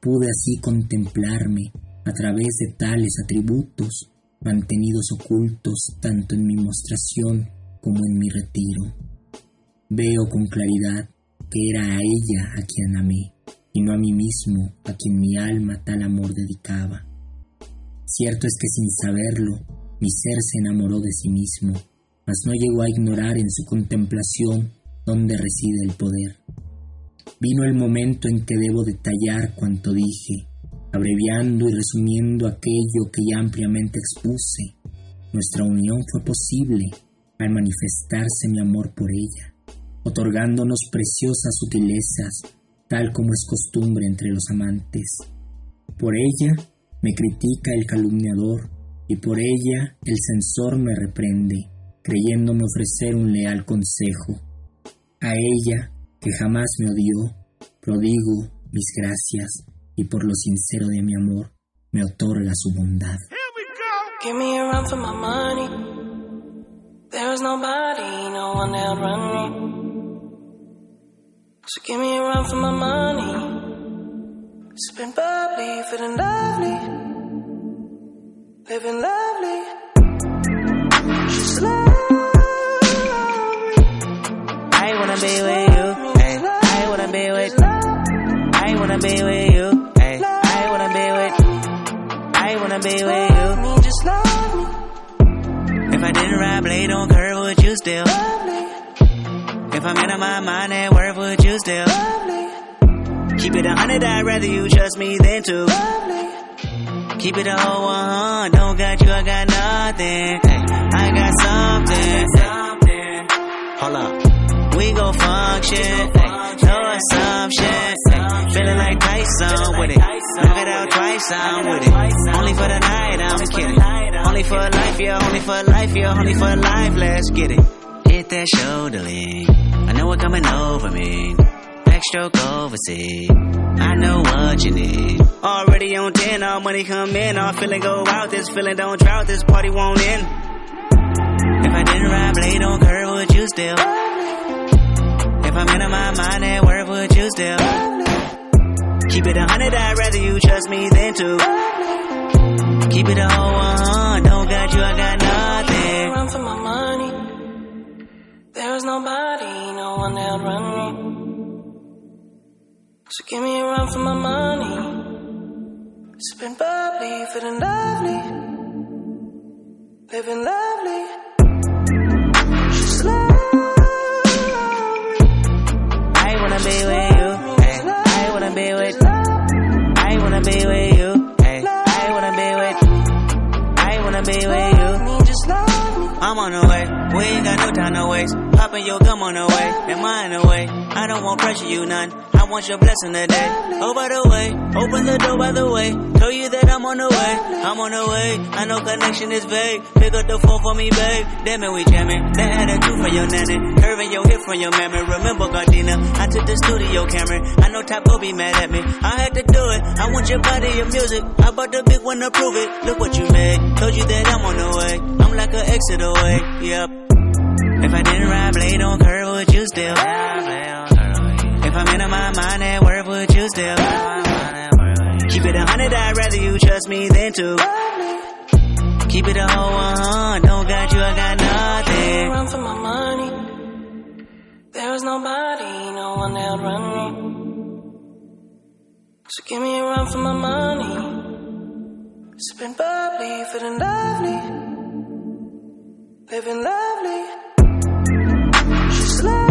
Pude así contemplarme a través de tales atributos mantenidos ocultos tanto en mi mostración como en mi retiro. Veo con claridad que era a ella a quien amé y no a mí mismo a quien mi alma tal amor dedicaba. Cierto es que sin saberlo, mi ser se enamoró de sí mismo, mas no llegó a ignorar en su contemplación dónde reside el poder. Vino el momento en que debo detallar cuanto dije, abreviando y resumiendo aquello que ya ampliamente expuse. Nuestra unión fue posible al manifestarse mi amor por ella, otorgándonos preciosas sutilezas, tal como es costumbre entre los amantes. Por ella me critica el calumniador y por ella el censor me reprende, creyéndome ofrecer un leal consejo. A ella, que jamás me odió, prodigo mis gracias y por lo sincero de mi amor me otorga su bondad. Give me a run for my money. There is nobody, no one that'll run me. So give me a run for my money. Sipping bubbly, feeling lovely. Living lovely. Just I wanna be with you. I wanna be with. I wanna be with be with you. Just love me. If I didn't ride blade on curve, would you still? Love me? If I'm out of my mind at work, would you still? love me? Keep it a hundred, I'd rather you trust me than to. Love me. Keep it a whole one, don't got you, I got nothing. Ay, I got something. Something. Hold up, we gon' function. Ay, know assumption. Feeling like Tyson with it. Knock it out twice, I'm with it. Only for the night, I'm kidding. Only for life, yeah, only for life, yeah, only for life, let's get it. Hit that shoulder lean. I know what coming over me. Backstroke overseas. I know what you need. Already on 10, all money come in. All feeling go out. This feeling don't drought. This party won't end. If I didn't ride blade on curve, would you still? If I'm in my mind at work, would you still? Keep it a hundred, I'd rather you trust me than to. Keep it a whole one, oh don't got you, I got nothing. Run for my money. There is nobody, no one that'll run me. So give me a run for my money. Sipping bubbly, feeling lovely. Living lovely. Just I wanna be with you. I wanna be with. Wanna be with you. Ay, I wanna be with. you. I wanna be with you. On the way. We ain't got no time to waste. Popping your gum on the way, and mine away. I don't want pressure, you none. I want your blessing today. Oh, by the way, open the door by the way. Tell you that I'm on the way. I'm on the way. I know connection is vague. Pick up the phone for me, babe. Damn it, we jamming. That had a two for your nanny. Curving your hip from your mammy. Remember, Gardena, I took the studio camera. I know will be mad at me. I had to do it. I want your body, your music. I bought the big one to prove it. Look what you made. Told you that I'm on the way. Like an exit away. Yep. If I didn't ride blade on curve, would you still? If I'm in my mind at work, would you still? Keep it a hundred, I'd rather you trust me than to. Keep it a whole one, don't got you, I got nothing. Run for my money. There is nobody, no one that'll run me. So give me a run for my money. Sipping bubbly, feeling lovely. Living lovely. Just love.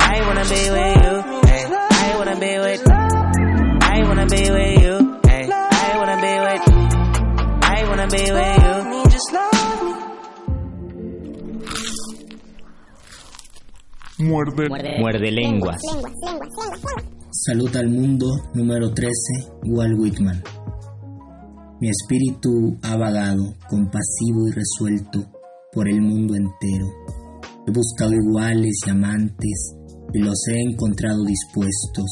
I wanna be with you. Hey, I wanna be with. I wanna be with you. Hey, I wanna be with. I wanna be with you. Me, just love me. Muerde. Muerde lenguas. Salud al mundo número 13, Walt Whitman. Mi espíritu ha vagado, compasivo y resuelto, por el mundo entero. He buscado iguales y amantes y los he encontrado dispuestos,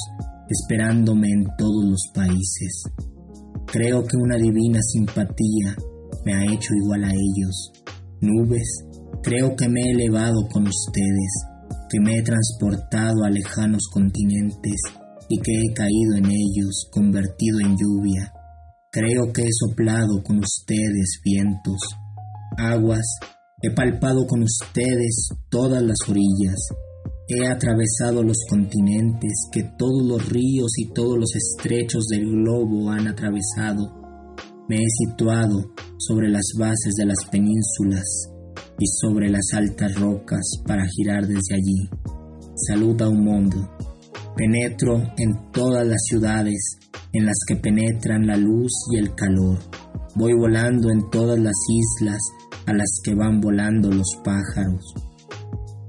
esperándome en todos los países. Creo que una divina simpatía me ha hecho igual a ellos. Nubes, creo que me he elevado con ustedes, que me he transportado a lejanos continentes y que he caído en ellos, convertido en lluvia. Creo que he soplado con ustedes vientos, aguas, he palpado con ustedes todas las orillas, he atravesado los continentes que todos los ríos y todos los estrechos del globo han atravesado, me he situado sobre las bases de las penínsulas y sobre las altas rocas para girar desde allí. Saluda un mundo. Penetro en todas las ciudades en las que penetran la luz y el calor. Voy volando en todas las islas a las que van volando los pájaros.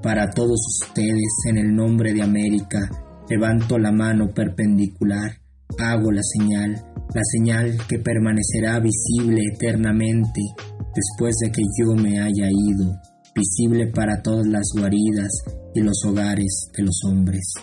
Para todos ustedes, en el nombre de América, levanto la mano perpendicular, hago la señal, la señal que permanecerá visible eternamente después de que yo me haya ido, visible para todas las guaridas y los hogares de los hombres.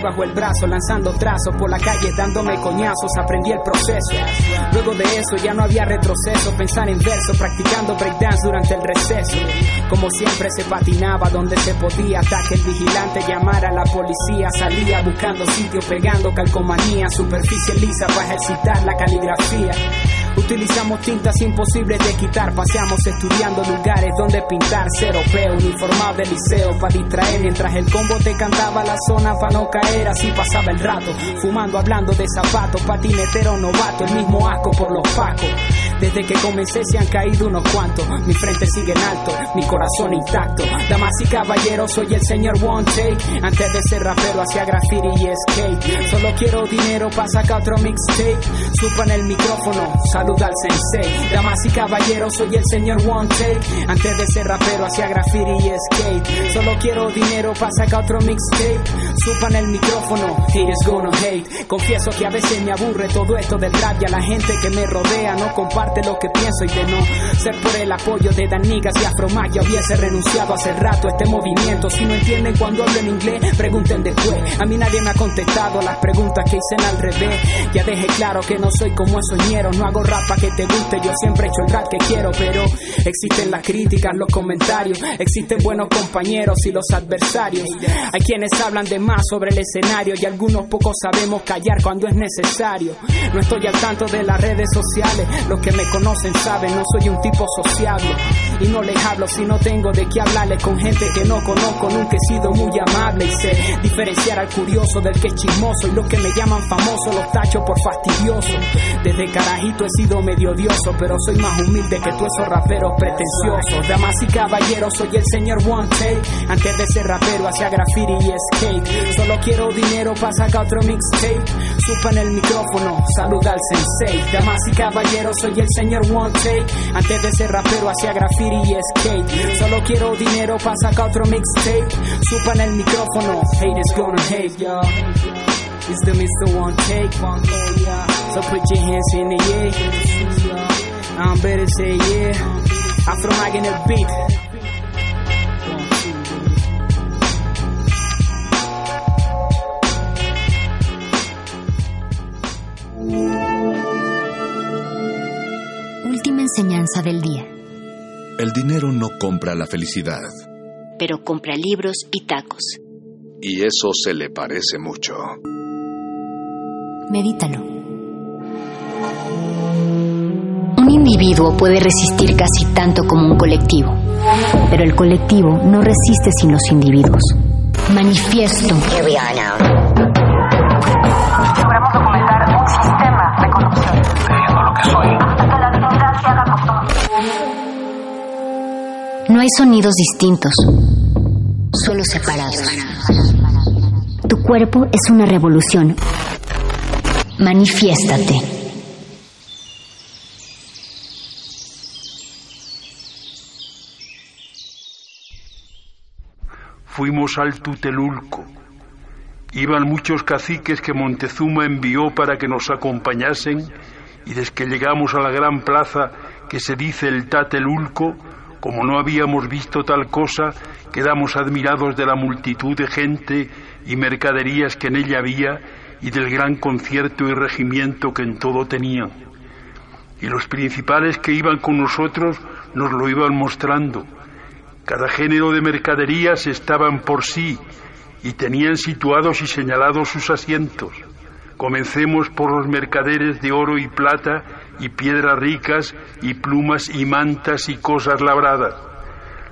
Bajo el brazo, lanzando trazos por la calle, dándome coñazos, aprendí el proceso. Luego de eso ya no había retroceso, pensar en verso, practicando breakdance durante el receso. Como siempre se patinaba donde se podía, hasta que el vigilante llamara a la policía. Salía buscando sitio, pegando calcomanía, superficie lisa para ejercitar la caligrafía. Utilizamos tintas imposibles de quitar, paseamos estudiando lugares donde pintar, cero peo, uniformado de liceo para distraer. Mientras el combo te cantaba la zona para no caer, así pasaba el rato, fumando, hablando de zapatos, patinetero novato, el mismo asco por los pacos. Desde que comencé se han caído unos cuantos, mi frente sigue en alto, mi corazón intacto. Damas y caballeros, soy el señor One Take. Antes de ser rapero hacía graffiti y skate. Solo quiero dinero para sacar otro mixtape. Supan el micrófono, saluda al sensei. Damas y caballeros, soy el señor One Take. Antes de ser rapero hacía graffiti y skate. Solo quiero dinero para sacar otro mixtape. Supan el micrófono, haters gonna hate. Confieso que a veces me aburre todo esto del rap y a la gente que me rodea no comparte contarte lo que pienso y de no ser por el apoyo de Danigas y Afromag ya hubiese renunciado hace rato a este movimiento. Si no entienden cuando hablo en inglés, pregunten después. A mí nadie me ha contestado las preguntas que hice al revés. Ya dejé claro que no soy como esos ñeros, no hago rap para que te guste, yo siempre he hecho el rap que quiero, pero existen las críticas, los comentarios, existen buenos compañeros y los adversarios. Hay quienes hablan de más sobre el escenario y algunos pocos sabemos callar cuando es necesario. No estoy al tanto de las redes sociales, los que me conocen saben, no soy un tipo sociable y no les hablo si no tengo de qué hablarles con gente que no conozco, nunca he sido muy amable y sé diferenciar al curioso del que es chismoso y los que me llaman famoso los tacho por fastidioso. Desde carajito he sido medio odioso, pero soy más humilde que tú esos raperos pretenciosos. Damas y caballeros, soy el señor One Take. Antes de ser rapero hacía graffiti y skate. Solo quiero dinero para sacar otro mixtape. Supa en el micrófono, saluda al sensei. Damas y caballeros, soy el señor One Take. Antes de ser rapero hacía graffiti y skate. Solo quiero dinero para sacar otro mixtape. Supa en el micrófono, hate is gonna hate, y'all. It's the Mr. One Take. So put your hands in the air. I'm better say yeah. Afro Mag in the beat. Enseñanza del día. El dinero no compra la felicidad. Pero compra libros y tacos. Y eso se le parece mucho. Medítalo. Un individuo puede resistir casi tanto como un colectivo, pero el colectivo no resiste sin los individuos. Manifiesto. Logramos documentar un sistema de corrupción. Creyendo lo que soy. No hay sonidos distintos, solo separados. Tu cuerpo es una revolución. Manifiéstate. Fuimos al Tutelulco. Iban muchos caciques que Montezuma envió para que nos acompañasen y desde que llegamos a la gran plaza que se dice el Tatelulco, como no habíamos visto tal cosa, quedamos admirados de la multitud de gente y mercaderías que en ella había y del gran concierto y regimiento que en todo tenían. Y los principales que iban con nosotros nos lo iban mostrando. Cada género de mercaderías estaban por sí y tenían situados y señalados sus asientos. Comencemos por los mercaderes de oro y plata y piedras ricas y plumas y mantas y cosas labradas.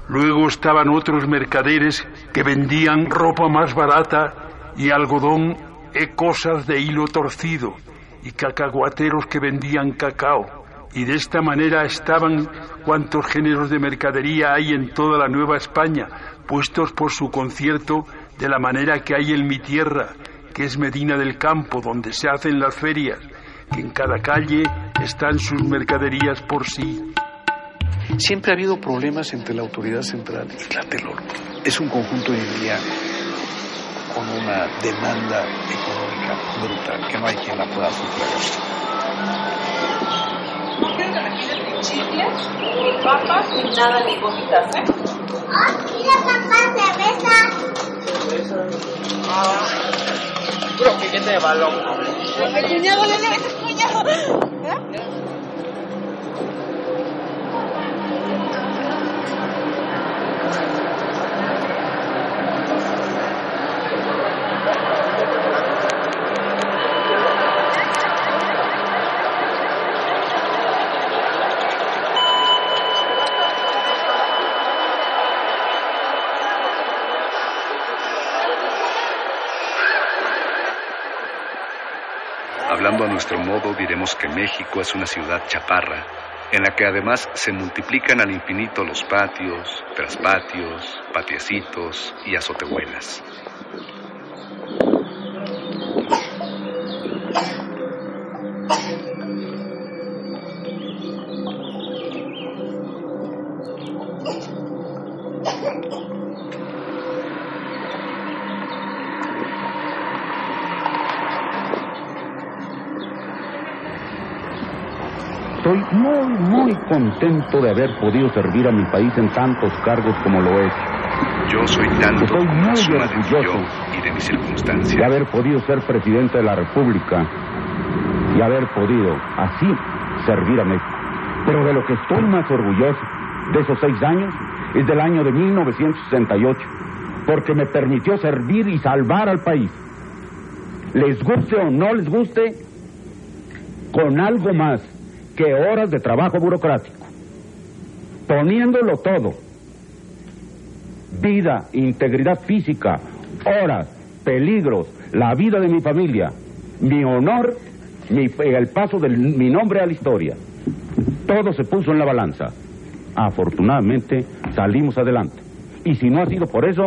Luego estaban otros mercaderes que vendían ropa más barata y algodón e cosas de hilo torcido y cacahuateros que vendían cacao. Y de esta manera estaban cuantos géneros de mercadería hay en toda la Nueva España, puestos por su concierto de la manera que hay en mi tierra, que es Medina del Campo, donde se hacen las ferias, que en cada calle están sus mercaderías por sí. Siempre ha habido problemas entre la autoridad central y Tlatelolco. Es un conjunto día con una demanda económica brutal, que no hay quien la pueda superar. No quiero que me ni chicles, ni papas, ni nada, ni gomitas, ¿eh? ¡Oh, mira papá, cerveza! Ah, puro piquete de balón. El cuñado, le debes cuñado. Hablando a nuestro modo, diremos que México es una ciudad chaparra, en la que además se multiplican al infinito los patios, traspatios, patiecitos y azotehuelas. Contento de haber podido servir a mi país en tantos cargos como lo he hecho. Yo soy tanto Estoy muy orgulloso y de mis circunstancias. de haber podido ser presidente de la República y haber podido así servir a México. Pero de lo que estoy más orgulloso de esos seis años es del año de 1968, porque me permitió servir y salvar al país. Les guste o no les guste, con algo más que horas de trabajo burocrático, poniéndolo todo, vida, integridad física, horas, peligros, la vida de mi familia, mi honor, mi- el paso de mi nombre a la historia. Todo se puso en la balanza. Afortunadamente salimos adelante. Y si no ha sido por eso,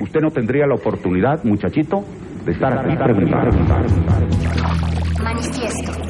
usted no tendría la oportunidad, muchachito, de estar aquí preguntando. Manifiesto.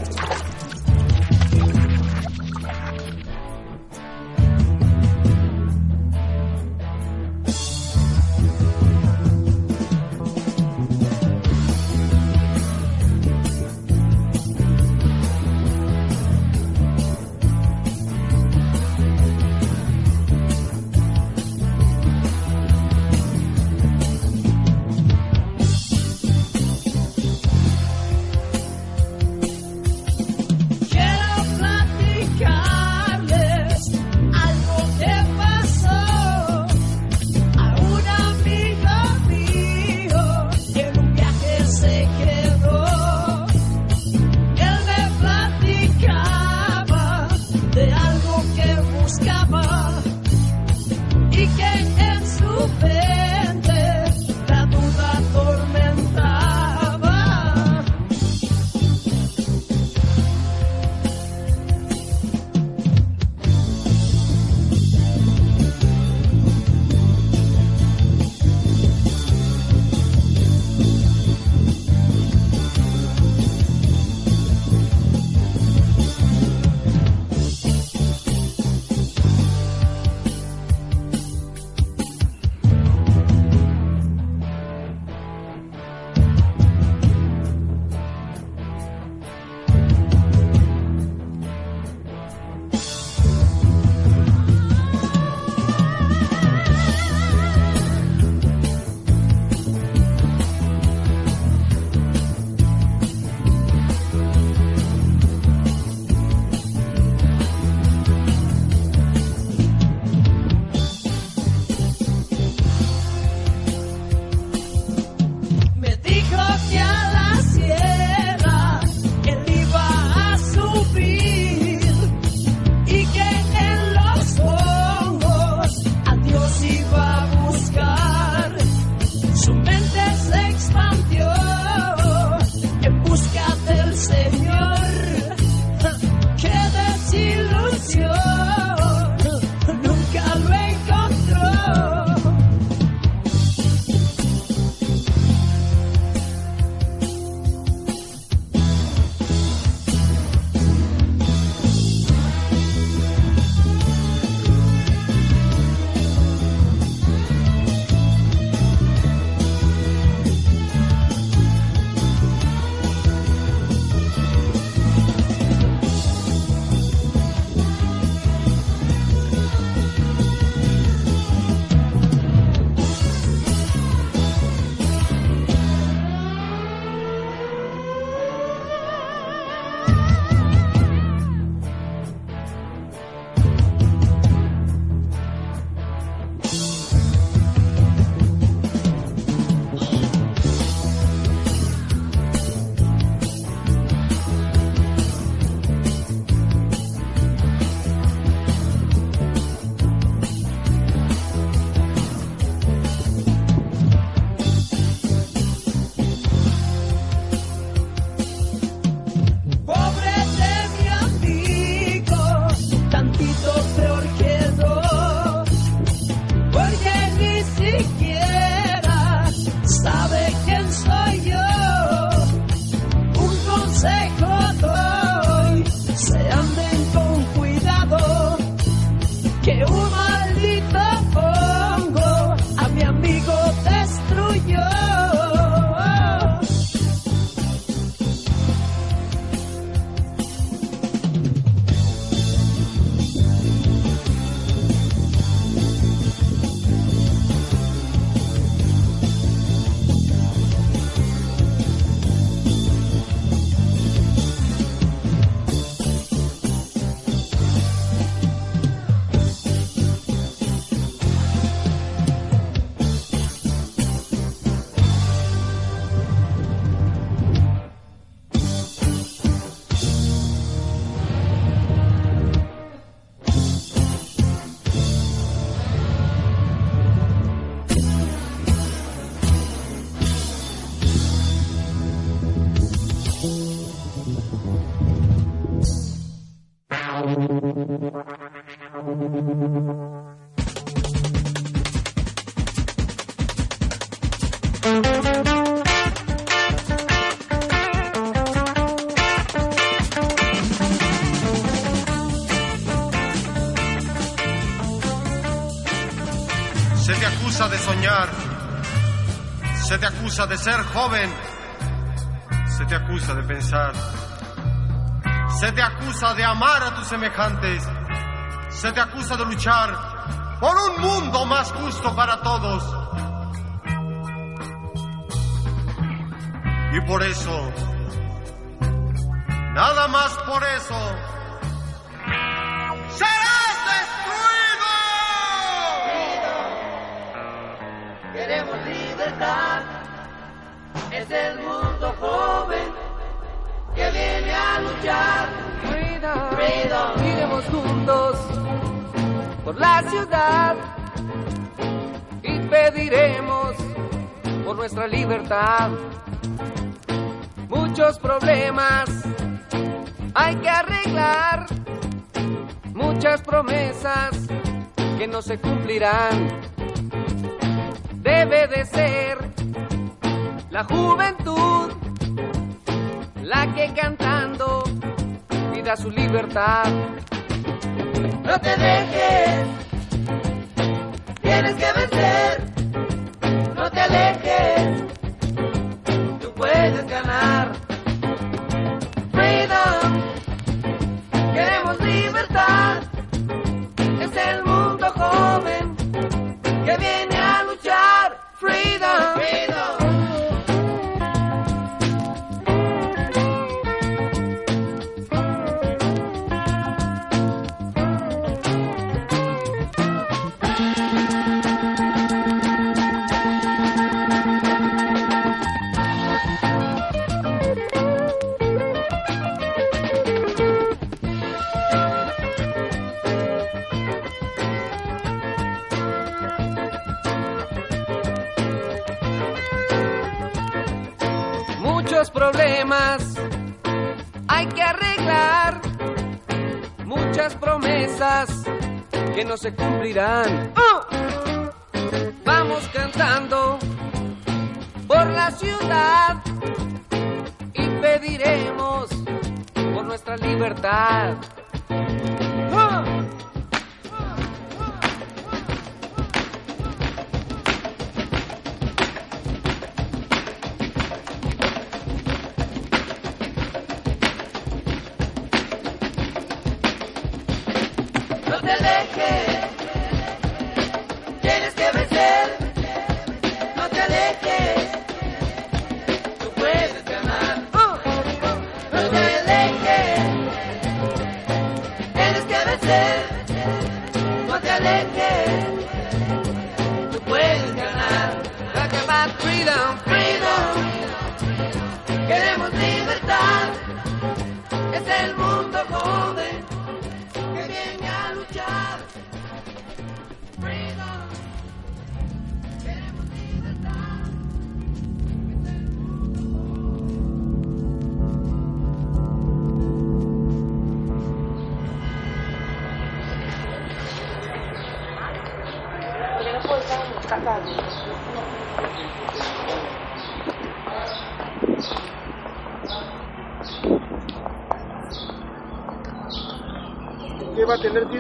Acusa de ser joven, se te acusa de pensar, se te acusa de amar a tus semejantes, se te acusa de luchar por un mundo más justo para todos. Y por eso, Muchos problemas hay que arreglar, muchas promesas que no se cumplirán. Debe de ser la juventud la que cantando pida su libertad. No te dejes,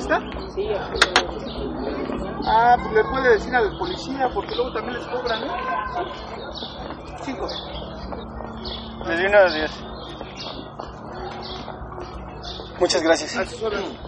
fiesta? Sí. Ah, pues le puede decir al policía porque luego también les cobran, ¿no? Cinco. Le di una de diez. Muchas gracias. A sus órdenes.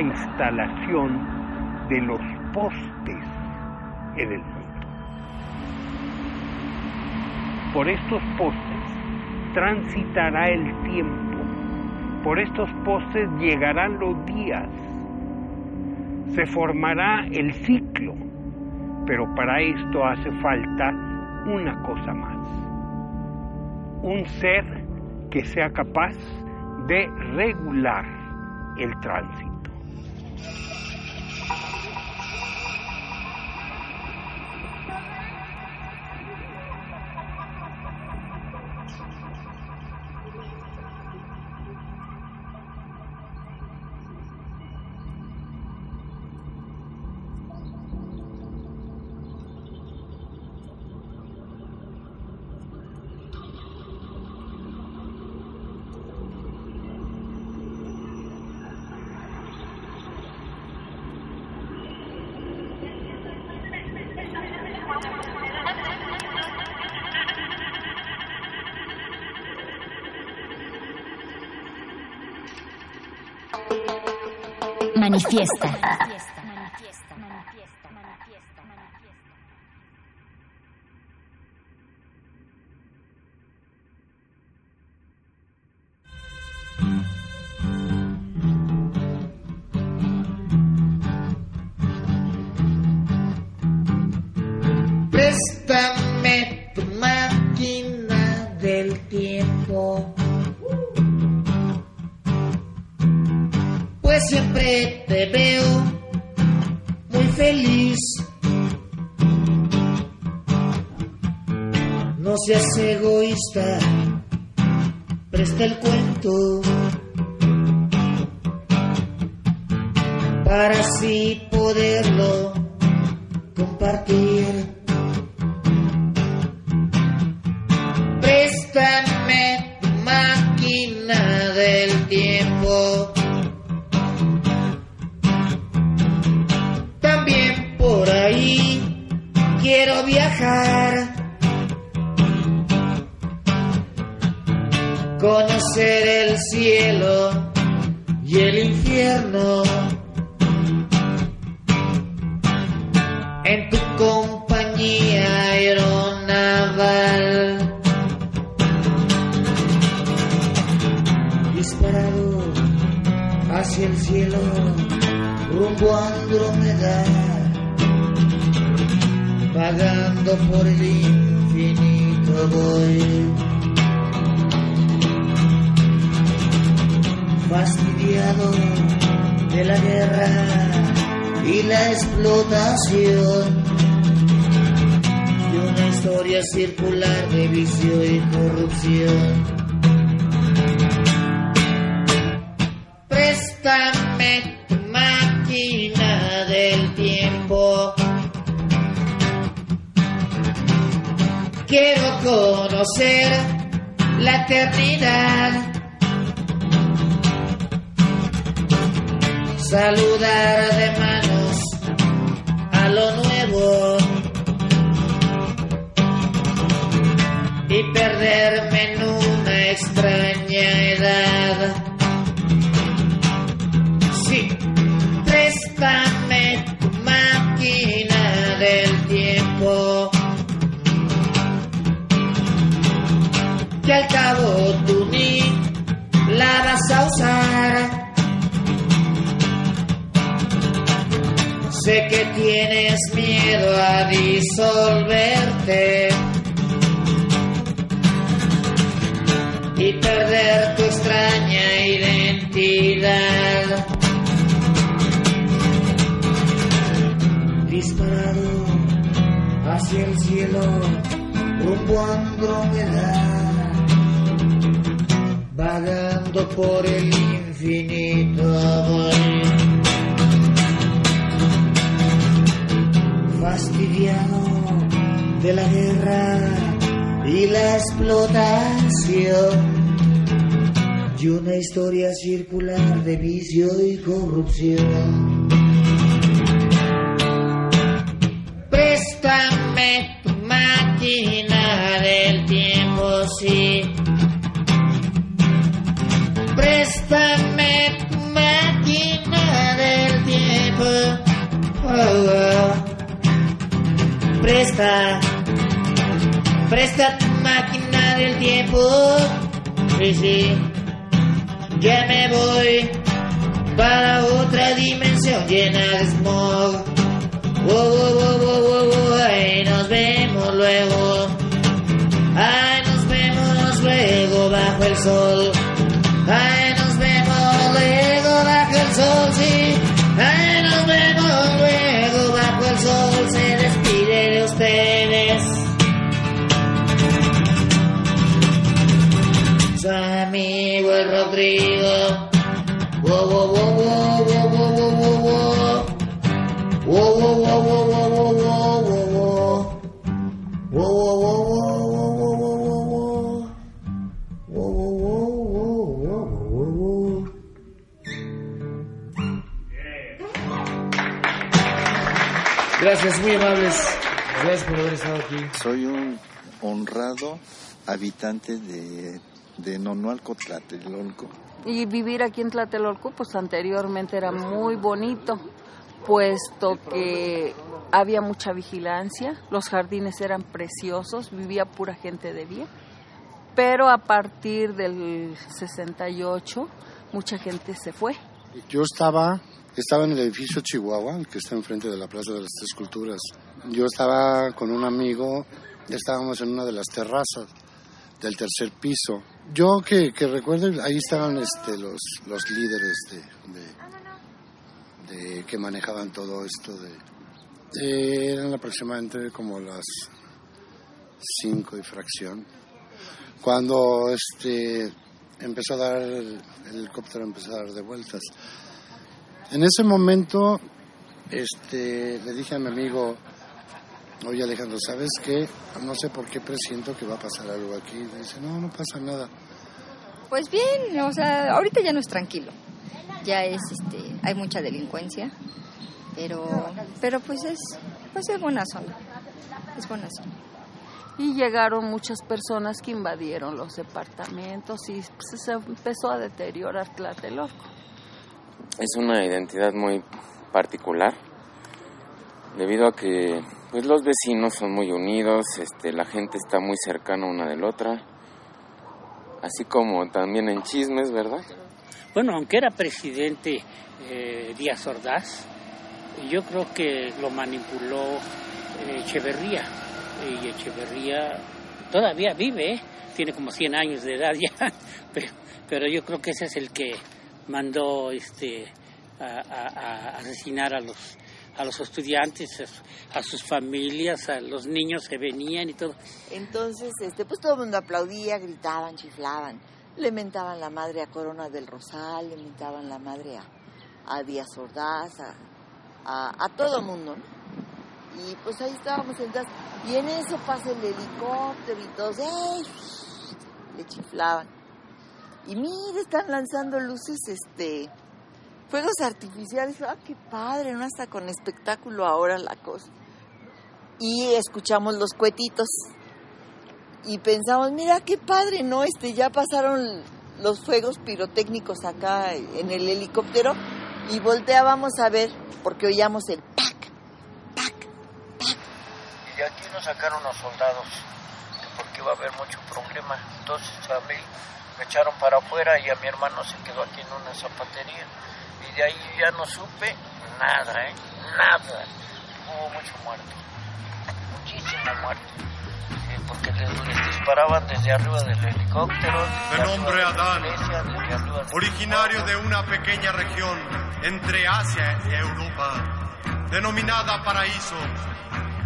La instalación de los postes en el mundo. Por estos postes transitará el tiempo, por estos postes llegarán los días, se formará el ciclo, pero para esto hace falta una cosa más, un ser que sea capaz de regular el tránsito. Manifiesta. Aquí en Tlatelolco, pues anteriormente era muy bonito, puesto que había mucha vigilancia, los jardines eran preciosos, vivía pura gente de bien. Pero a partir del 68, mucha gente se fue. Yo estaba, estaba en el edificio Chihuahua, que está enfrente de la Plaza de las Tres Culturas. Yo estaba con un amigo, estábamos en una de las terrazas del tercer piso. Yo que, que recuerdo, ahí estaban este, los, los líderes de, de, que manejaban todo esto. De, eran aproximadamente como las cinco y fracción. Cuando este, empezó a dar, el helicóptero empezó a dar de vueltas. En ese momento este, le dije a mi amigo, oye Alejandro, ¿sabes qué? No sé por qué presiento que va a pasar algo aquí. Me dice, no, no pasa nada. Pues bien, o sea, ahorita ya no es tranquilo. Ya es, este, hay mucha delincuencia, pero, pero pues es, pues es buena zona. es buena zona. Y llegaron muchas personas que invadieron los departamentos y pues, se empezó a deteriorar Tlatelolco. Es una identidad muy particular debido a que pues los vecinos son muy unidos, este, la gente está muy cercana una de la otra, así como también en chismes, ¿verdad? Bueno, aunque era presidente eh, Díaz Ordaz, yo creo que lo manipuló eh, Echeverría. Y Echeverría todavía vive, ¿eh? tiene como 100 años de edad (laughs) ya, pero, pero yo creo que ese es el que mandó este, a, asesinar a los, a los estudiantes, a su- a sus familias, a los niños que venían y todo. Entonces, este, pues todo el mundo aplaudía, gritaban, chiflaban, le mentaban la madre a Corona del Rosal, le mentaban la madre a, a Díaz Ordaz, a todo el mundo, ¿no? Y pues ahí estábamos sentados, y en eso pasa el helicóptero y todos, ¡ey! Le chiflaban. Y mire, están lanzando luces, este, fuegos artificiales, ¡ah, qué padre! ¿No? Hasta con espectáculo ahora la cosa. Y escuchamos los cuetitos y pensamos, mira qué padre, ¿no? Este, ya pasaron los fuegos pirotécnicos acá en el helicóptero y volteábamos a ver porque oíamos el pac. Y de aquí nos sacaron los soldados, que porque iba a haber mucho problema. Entonces a me echaron para afuera y a mi hermano se quedó aquí en una zapatería. Y de ahí ya no supe nada, ¿eh? Nada. Hubo mucho muerto. Muchísima muerte. Sí, porque les, les disparaban desde arriba del helicóptero. De nombre Adán, iglesia, originario de una pequeña región entre Asia y Europa, denominada Paraíso.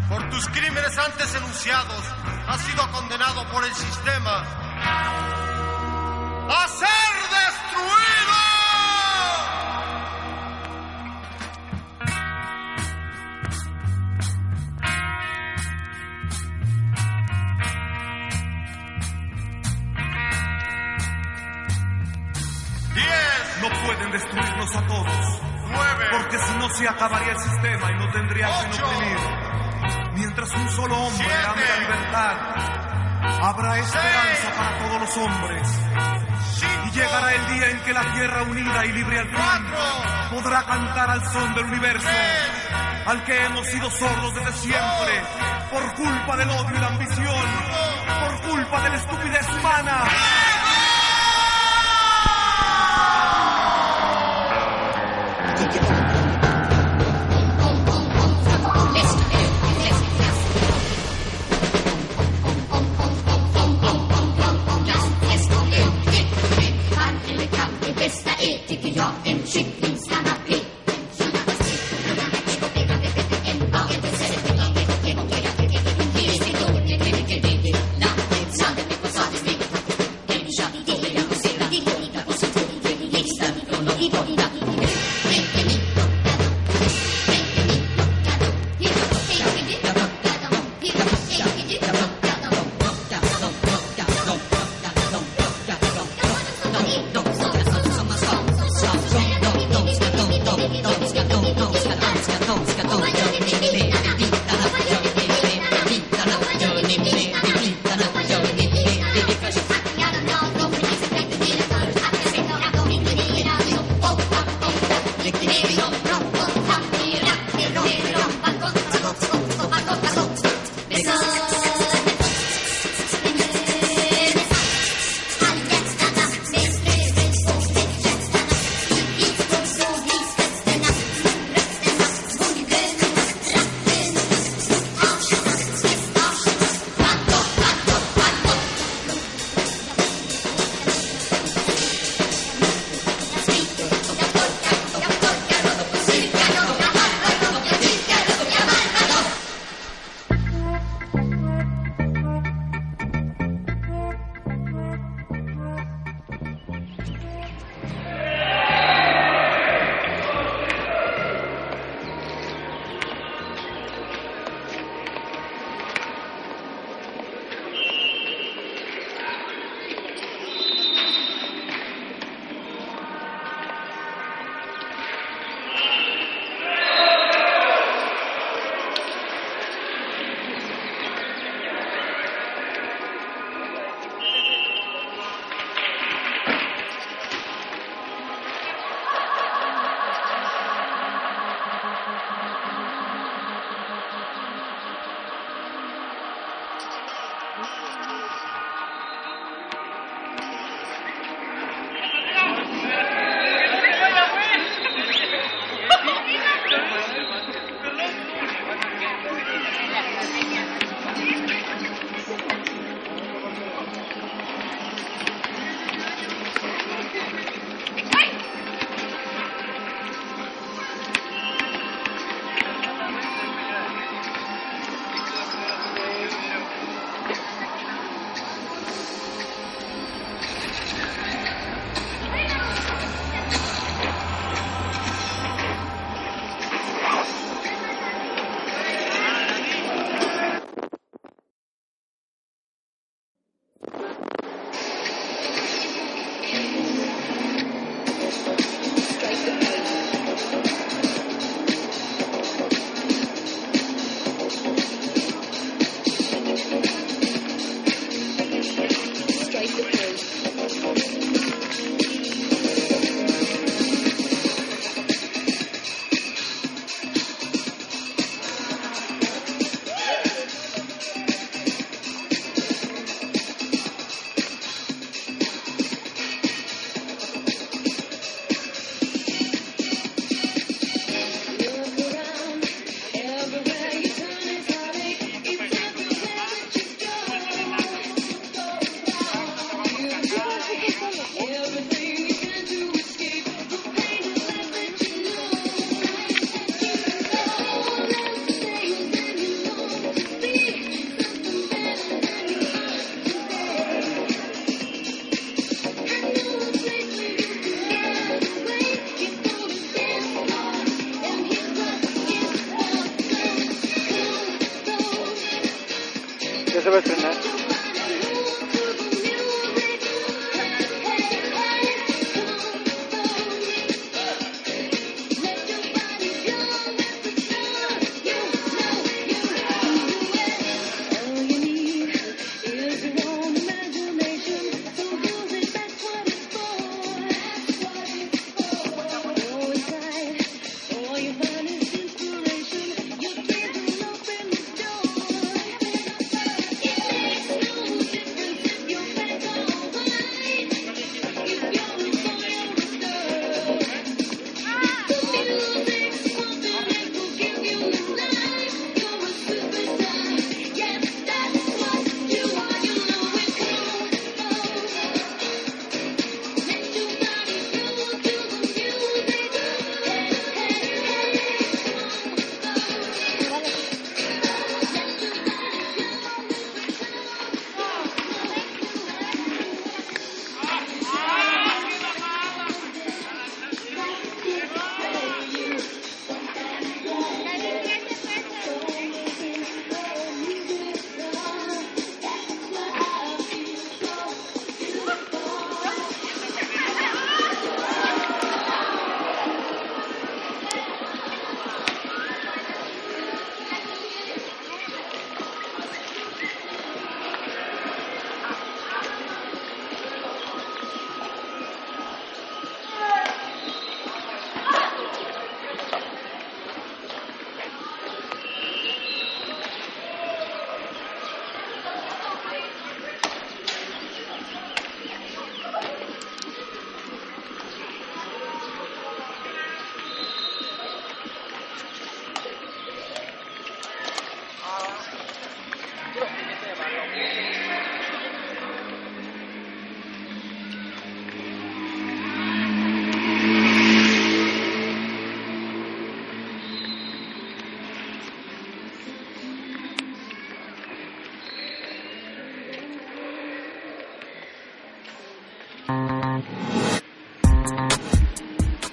Por tus crímenes antes enunciados, has sido condenado por el sistema a ser destruido. No pueden destruirnos a todos. Nueve. Porque si no se acabaría el sistema y no tendría Ocho. oprimir. Mientras un solo hombre Siete. ame la libertad, habrá esperanza para todos los hombres. Y llegará el día en que la tierra unida y libre al fin podrá cantar al son del universo, al que hemos sido sordos desde siempre, por culpa del odio y la ambición, por culpa de la estupidez humana. etikya emşikli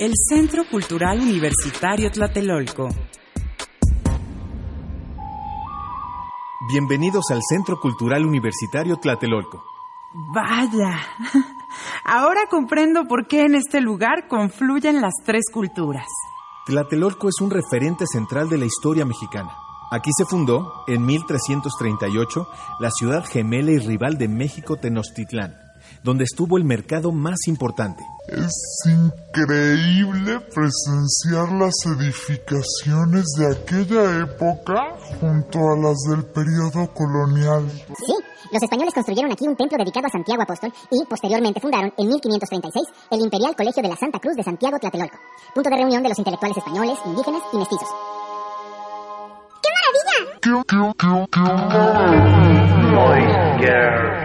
El Centro Cultural Universitario Tlatelolco. Bienvenidos al Centro Cultural Universitario Tlatelolco. Vaya, (laughs) ahora comprendo por qué en este lugar confluyen las tres culturas. Tlatelolco es un referente central de la historia mexicana. Aquí se fundó, en 1338, la ciudad gemela y rival de México, Tenochtitlán, donde estuvo el mercado más importante. Es increíble presenciar las edificaciones de aquella época junto a las del periodo colonial. Sí, Los españoles construyeron aquí un templo dedicado a Santiago Apóstol y, posteriormente, fundaron, en 1536, el Imperial Colegio de la Santa Cruz de Santiago Tlatelolco, punto de reunión de los intelectuales españoles, indígenas y mestizos.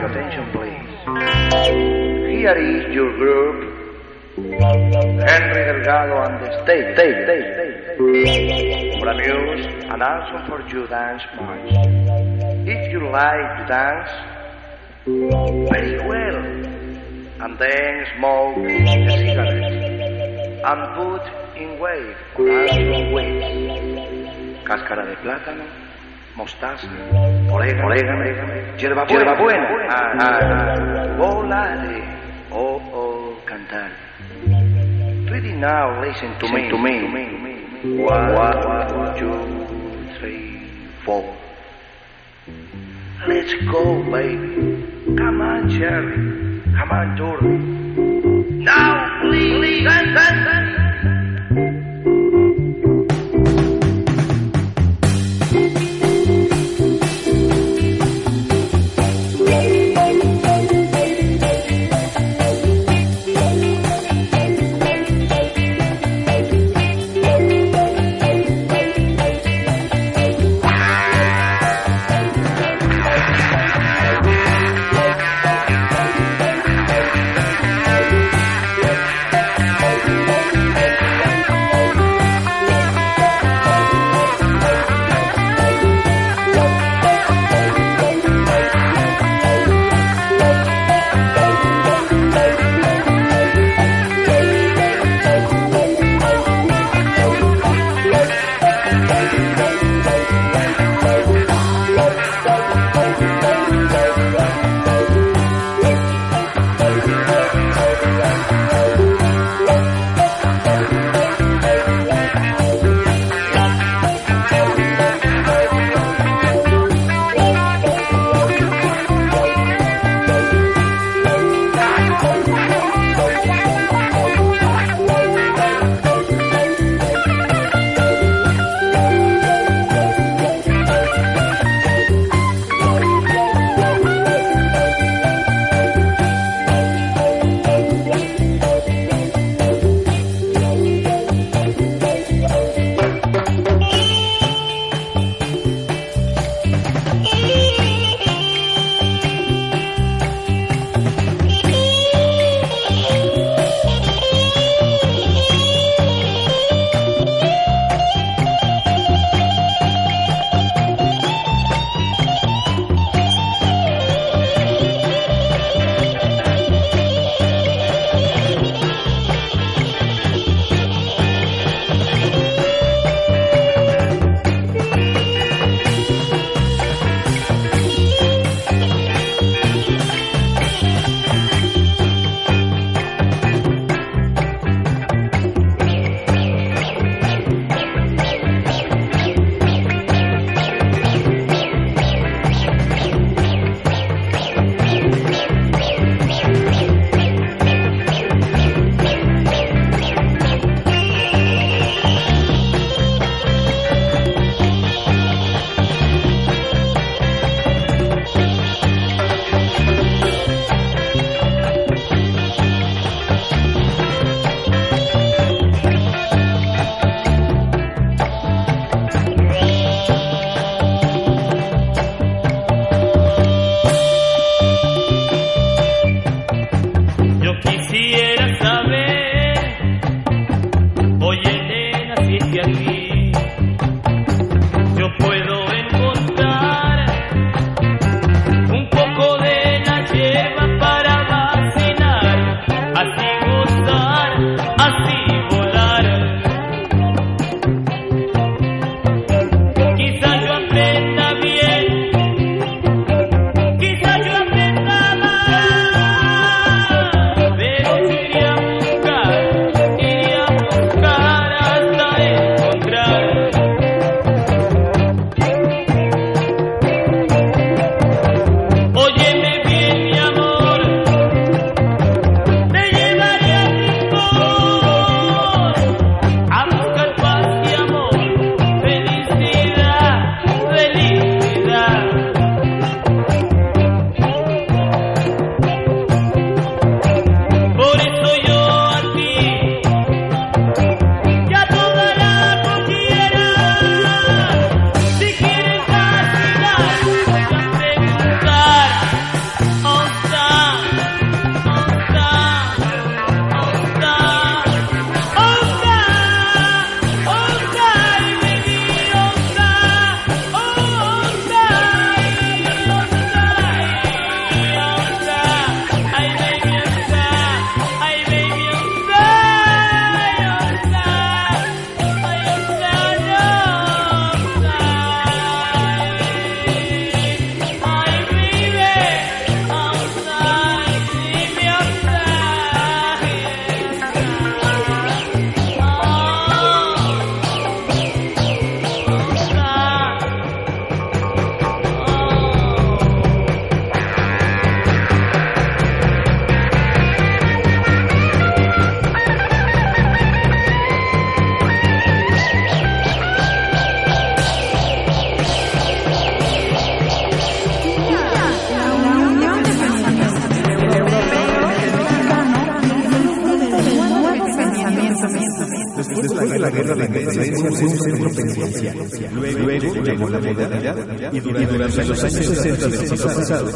Attention please. Here is your group. Henry Delgado and the state, state, state, state. For amuse and also for you dance march. If you like to dance, very well. And then smoke a cigarette. And put in wave, also wave. Cáscara de plátano, mostaza, orégano, orégano hierba buena, hierba buena. Ah. Volare, oh, oh, cantar. Ready now, listen to me, to me. One, one, two, three, four. Let's go, baby. Come on, Jerry. Come on, Dory. Now, please, please,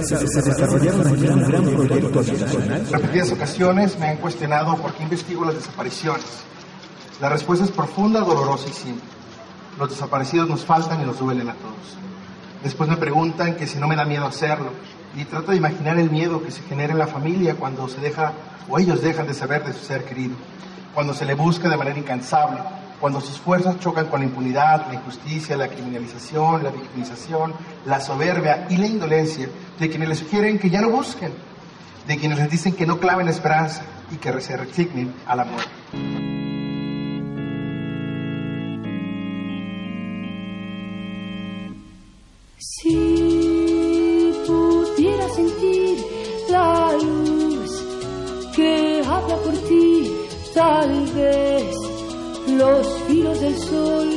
se desarrollaron aquí un gran proyecto habitacional. En repetidas ocasiones me han cuestionado por qué investigo las desapariciones. La respuesta es profunda, dolorosa y simple. Los desaparecidos nos faltan y nos duelen a todos. Después me preguntan que si no me da miedo hacerlo. Y trato de imaginar el miedo que se genera en la familia cuando se deja o ellos dejan de saber de su ser querido. Cuando se le busca de manera incansable. Cuando sus fuerzas chocan con la impunidad, la injusticia, la criminalización, la victimización, la soberbia y la indolencia de quienes les sugieren que ya no busquen, de quienes les dicen que no claven esperanza y que se resignen a la muerte. Si pudiera sentir la luz que habla por ti, tal vez los filos del sol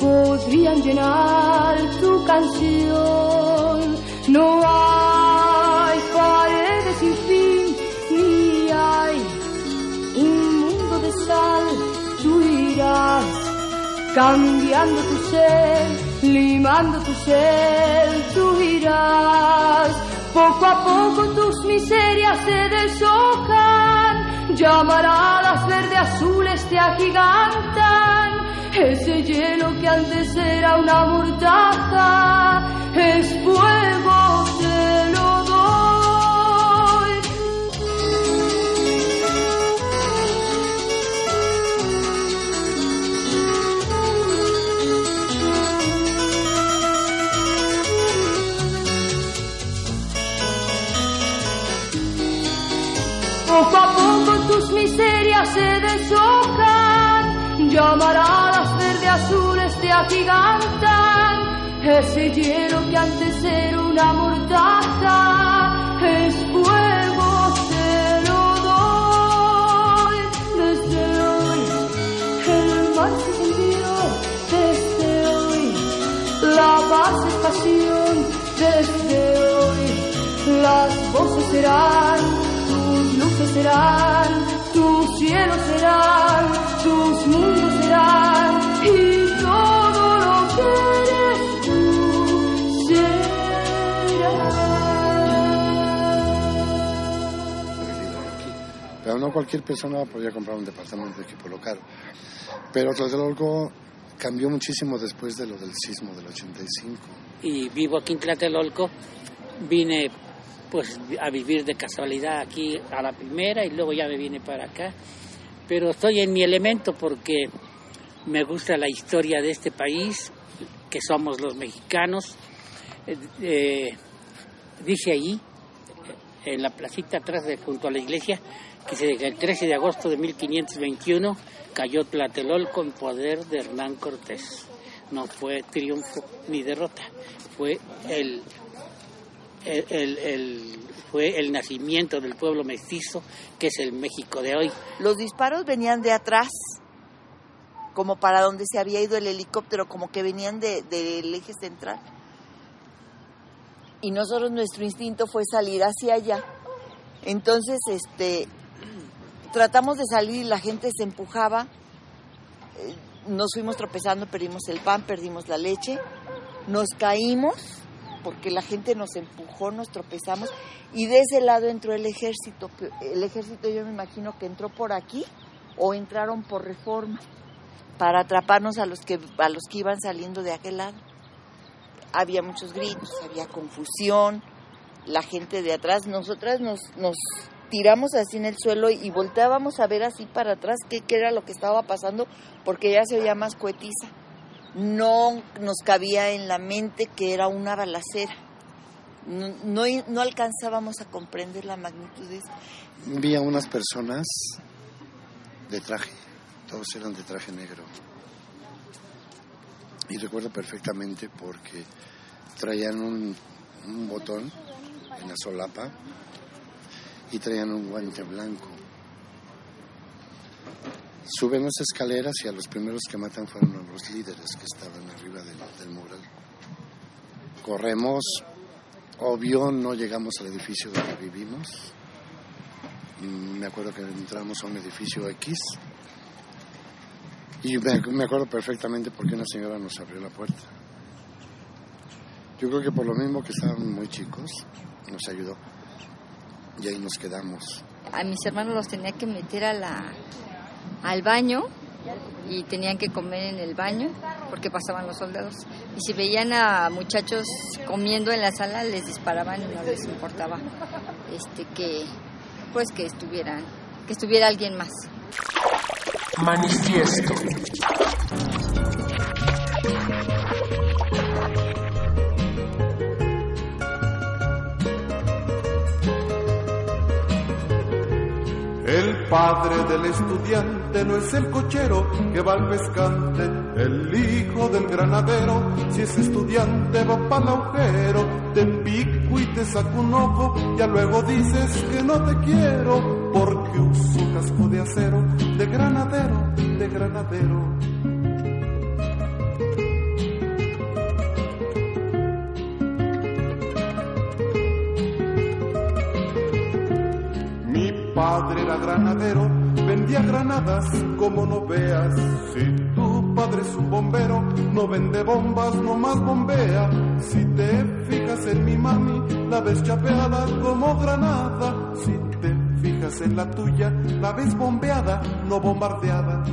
podrían llenar tu canción. No hay paredes sin fin, ni hay un mundo de sal, tú irás cambiando tu ser limando tu ser, tú irás. Poco a poco tus miserias se deshojan, llamarás verde azules te agigantan. Ese hielo que antes era una mortaja, es fuego, te lo doy. Poco a poco tus miserias se deshojan, llamarás verde azules te agigantan. Ese hielo que antes era una mortaja es fuego, te lo doy. Desde hoy el mar se encendió, desde hoy la paz es pasión, desde hoy las voces serán tus luces serán, tus cielos serán, tus mundos serán, y todo lo que eres tú Pero no cualquier persona podía comprar un departamento de equipo local. Pero Tlatelolco cambió muchísimo después de lo del sismo del 85. y vivo aquí en Tlatelolco. Vine pues a vivir de casualidad aquí a la primera y luego ya me vine para acá. Pero estoy en mi elemento porque me gusta la historia de este país, que somos los mexicanos. Eh, eh, dice ahí, en la placita atrás de junto a la iglesia, que se- el 13 de agosto de 1521 cayó Tlatelolco en poder de Hernán Cortés. No fue triunfo ni derrota, fue el, el- el- fue el nacimiento del pueblo mestizo, que es el México de hoy. Los disparos venían de atrás, como para donde se había ido el helicóptero, como que venían de- del eje central. Y nosotros nuestro instinto fue salir hacia allá. Entonces, este, tratamos de salir y la gente se empujaba. Eh, Nos fuimos tropezando, perdimos el pan, perdimos la leche, nos caímos porque la gente nos empujó, nos tropezamos y de ese lado entró el ejército. El ejército yo me imagino que entró por aquí o entraron por reforma para atraparnos a los que a los que iban saliendo de aquel lado. Había muchos gritos, había confusión, la gente de atrás, nosotras nos, nos tiramos así en el suelo y volteábamos a ver así para atrás qué, qué era lo que estaba pasando porque ya se oía más cohetiza. No nos cabía en la mente que era una balacera. No, no, alcanzábamos a comprender la magnitud de eso. Vi a unas personas de traje, todos eran de traje negro. Y recuerdo perfectamente porque traían un, un botón en la solapa y traían un guante blanco. Suben las escaleras y a los primeros que matan fueron los líderes que estaban arriba del, mural. Corremos, obvio no llegamos al edificio donde vivimos. Mm, Me acuerdo que entramos a un edificio X Y me, me acuerdo perfectamente por qué una señora nos abrió la puerta. Yo creo que por lo mismo que estábamos muy chicos, nos ayudó. Y ahí nos quedamos. A mis hermanos los tenía que meter a la, al baño y tenían que comer en el baño porque pasaban los soldados. Y si veían a muchachos comiendo en la sala, les disparaban y no les importaba este que pues que estuvieran, que estuviera alguien más. Manifiesto. El padre del estudiante no es el cochero que va al pescante, el hijo del granadero, si es estudiante va para el agujero, te pico y te saco un ojo, ya luego dices que no te quiero, porque uso casco de acero, de granadero, de granadero. Mi padre era granadero, granadas como no veas. Si tu padre es un bombero, no vende bombas, no más bombea. Si te fijas en mi mami, la ves chapeada como granada. Si te fijas en la tuya, la ves bombeada, no bombardeada.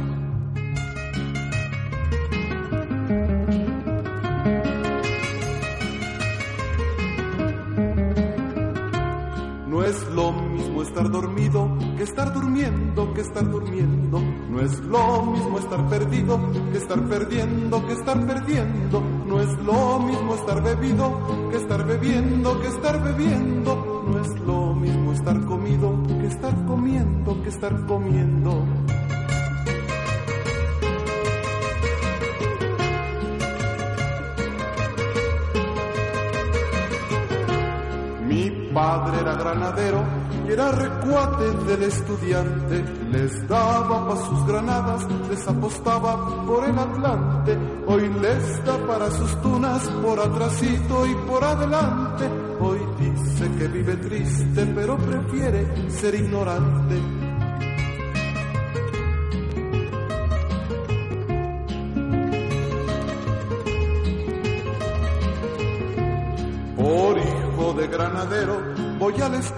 No es lo mismo estar perdido que estar perdiendo, que estar perdiendo. No es lo mismo estar bebido que estar bebiendo, que estar bebiendo. No es lo mismo estar comido que estar comiendo, que estar comiendo. Mi padre era granadero era recuate del estudiante. Les daba pa' sus granadas, les apostaba por el Atlante. Hoy les da para sus tunas por atrasito y por adelante. Hoy dice que vive triste, pero prefiere ser ignorante.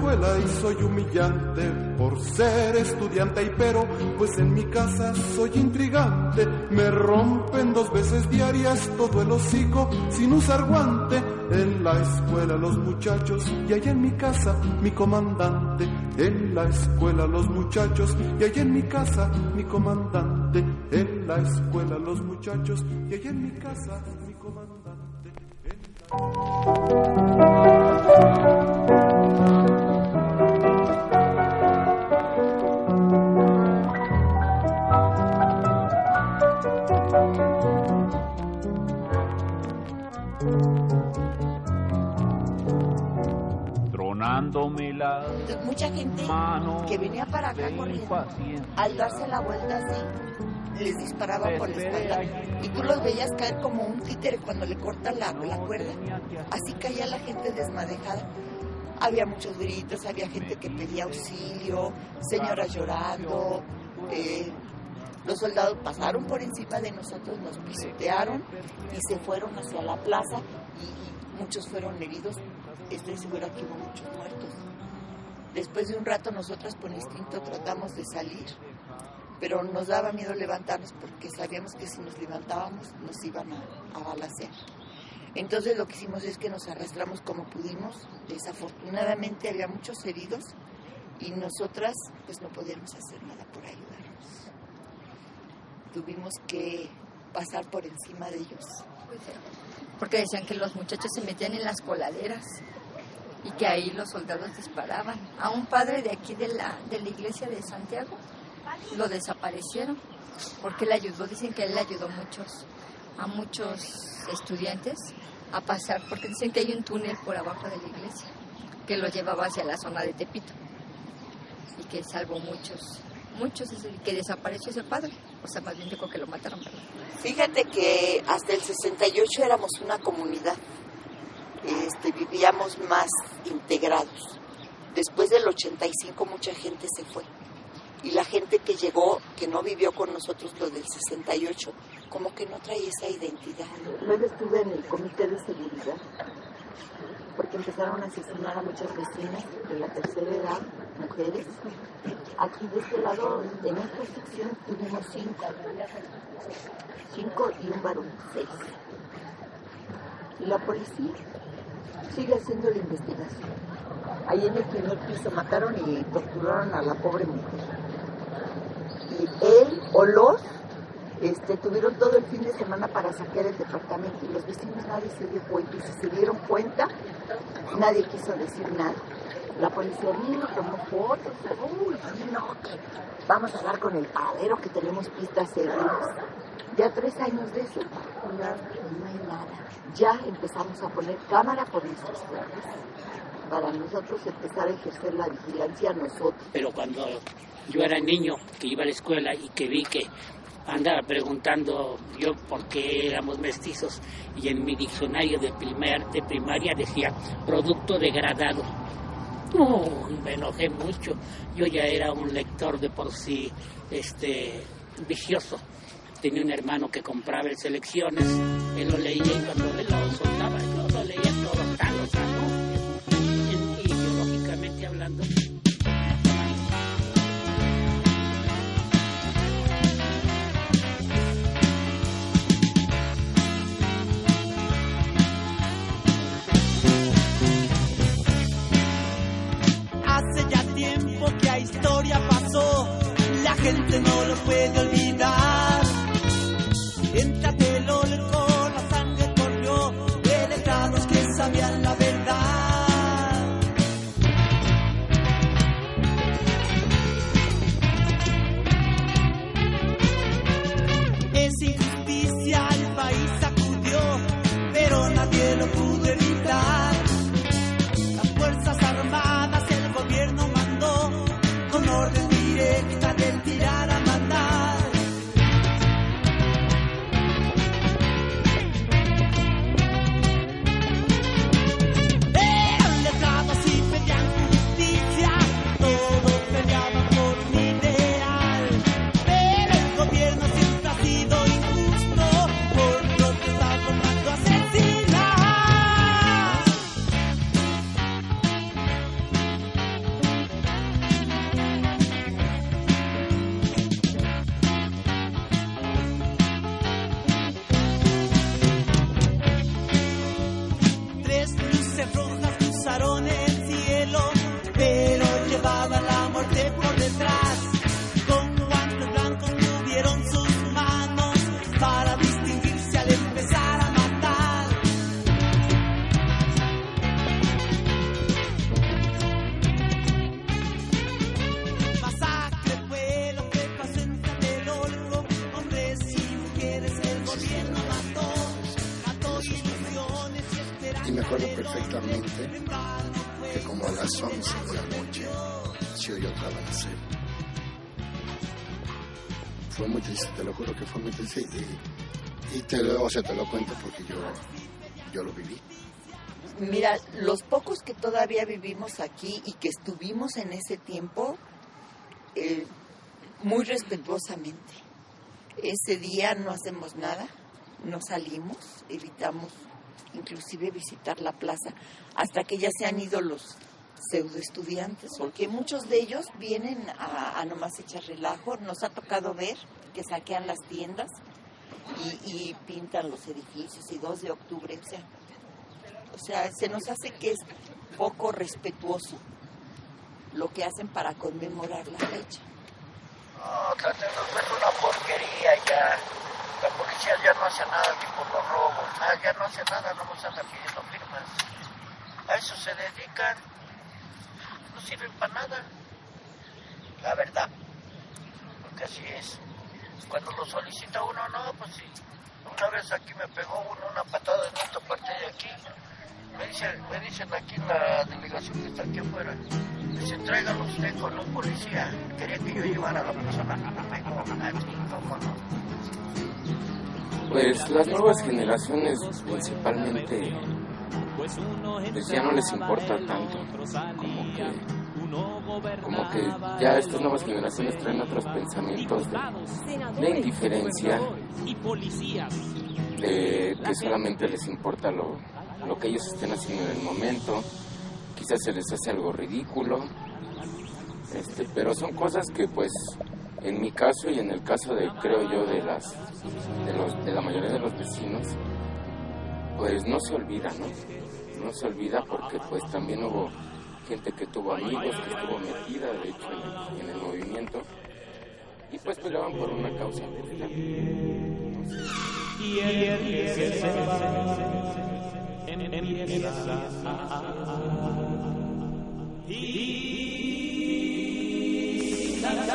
Escuela y soy humillante por ser estudiante y pero pues en mi casa soy intrigante. Me rompen dos veces diarias todo el hocico sin usar guante. En la escuela los muchachos y allá en mi casa mi comandante. En la escuela los muchachos y allá en mi casa mi comandante. En la escuela los muchachos y allá en mi casa mi comandante. Tronándome mucha gente que venía para acá corriendo, al darse la vuelta así, les disparaba por la espalda. Y tú los veías caer como un títere cuando le cortan la, la cuerda. Así caía la gente desmadejada. Había muchos gritos, había gente que pedía auxilio, señoras llorando. eh, los soldados pasaron por encima de nosotros, nos pisotearon y se fueron hacia la plaza y muchos fueron heridos. Estoy segura que hubo muchos muertos. Después de un rato nosotros por instinto tratamos de salir, pero nos daba miedo levantarnos porque sabíamos que si nos levantábamos nos iban a, a balacear. Entonces lo que hicimos es que nos arrastramos como pudimos. Desafortunadamente había muchos heridos y nosotras pues no podíamos hacer nada por ayudarnos. Tuvimos que pasar por encima de ellos. Porque decían que los muchachos se metían en las coladeras y que ahí los soldados disparaban. A un padre de aquí de la, de la iglesia de Santiago lo desaparecieron porque él ayudó, dicen que él ayudó muchos, a muchos estudiantes a pasar, porque dicen que hay un túnel por abajo de la iglesia que lo llevaba hacia la zona de Tepito y que salvó muchos, muchos, ese- que desapareció ese padre, o sea, más bien dijo que lo mataron, ¿verdad? Fíjate que hasta el 68 éramos una comunidad, este, vivíamos más integrados. Después del 85 mucha gente se fue Y la gente que llegó, que no vivió con nosotros lo del 68, como que no trae esa identidad. Luego estuve en el comité de seguridad, porque empezaron a asesinar a muchas vecinas de la tercera edad, mujeres. Aquí de este lado, en esta sección, tuvimos cinco. Cinco y un varón, seis. Y la policía sigue haciendo la investigación. Ahí en el primer piso mataron y torturaron a la pobre mujer. Y él o los este, tuvieron todo el fin de semana para saquear el departamento y los vecinos nadie se dio cuenta. Y si se dieron cuenta, nadie quiso decir nada. La policía vino, tomó fotos, uy, no, vamos a hablar con el paradero que tenemos pistas seguras. Ya tres años de eso, no, no hay nada. Ya empezamos a poner cámara por nuestras puertas para nosotros empezar a ejercer la vigilancia nosotros. Pero cuando yo era niño, que iba a la escuela y que vi que andaba preguntando yo por qué éramos mestizos y en mi diccionario de, primer, de primaria decía producto degradado. Uy, me enojé mucho. Yo ya era un lector de por sí este, vicioso. Tenía un hermano que compraba en selecciones, él lo leía y cuando él lo soltaba, yo lo leía todo tal, o ¿no? Ideológicamente hablando. Hace ya tiempo que a historia pasó, la gente no lo puede olvidar. En Tlatelolco la sangre corrió de letrados que sabían la verdad. Acuerdo perfectamente que como a las 11 de la noche se oyó otra balacera. Fue muy triste, te lo juro que fue muy triste. Y, y te, lo, o sea, te lo cuento porque yo, yo lo viví. Mira, los pocos que todavía vivimos aquí y que estuvimos en ese tiempo, eh, muy respetuosamente. Ese día no hacemos nada, no salimos, evitamos inclusive visitar la plaza hasta que ya se han ido los pseudo estudiantes, porque muchos de ellos vienen a, nomás echar relajo. Nos ha tocado ver que saquean las tiendas y, pintan los edificios y 2 de octubre, o sea, o sea, se nos hace que es poco respetuoso lo que hacen para conmemorar la fecha. No, es una porquería. La policía ya no hace nada ni por los robos. Ah, ya no hace nada, no nos anda pidiendo firmas. A eso se dedican. No sirven para nada. La verdad. Porque así es. Cuando lo solicita uno, no, pues sí. Una vez aquí me pegó uno una patada en esta parte de aquí. Me dicen, me dicen aquí en la delegación que está aquí afuera. Dice, tráigalo usted con un policía. Quería que yo llevara a la persona (laughs) sí, cómo no. Pues las nuevas generaciones principalmente pues ya no les importa tanto, como que, como que ya estas nuevas generaciones traen otros pensamientos de, de indiferencia, de que solamente les importa lo, lo que ellos estén haciendo en el momento, quizás se les hace algo ridículo, este, pero son cosas que pues en mi caso y en el caso de creo yo de las de, los, de la mayoría de los vecinos pues no se olvida no no se olvida porque pues también hubo gente que tuvo amigos que estuvo metida de hecho en, el movimiento y pues peleaban por una causa Entonces,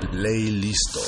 Play listo.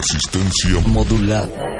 Resistencia modulada.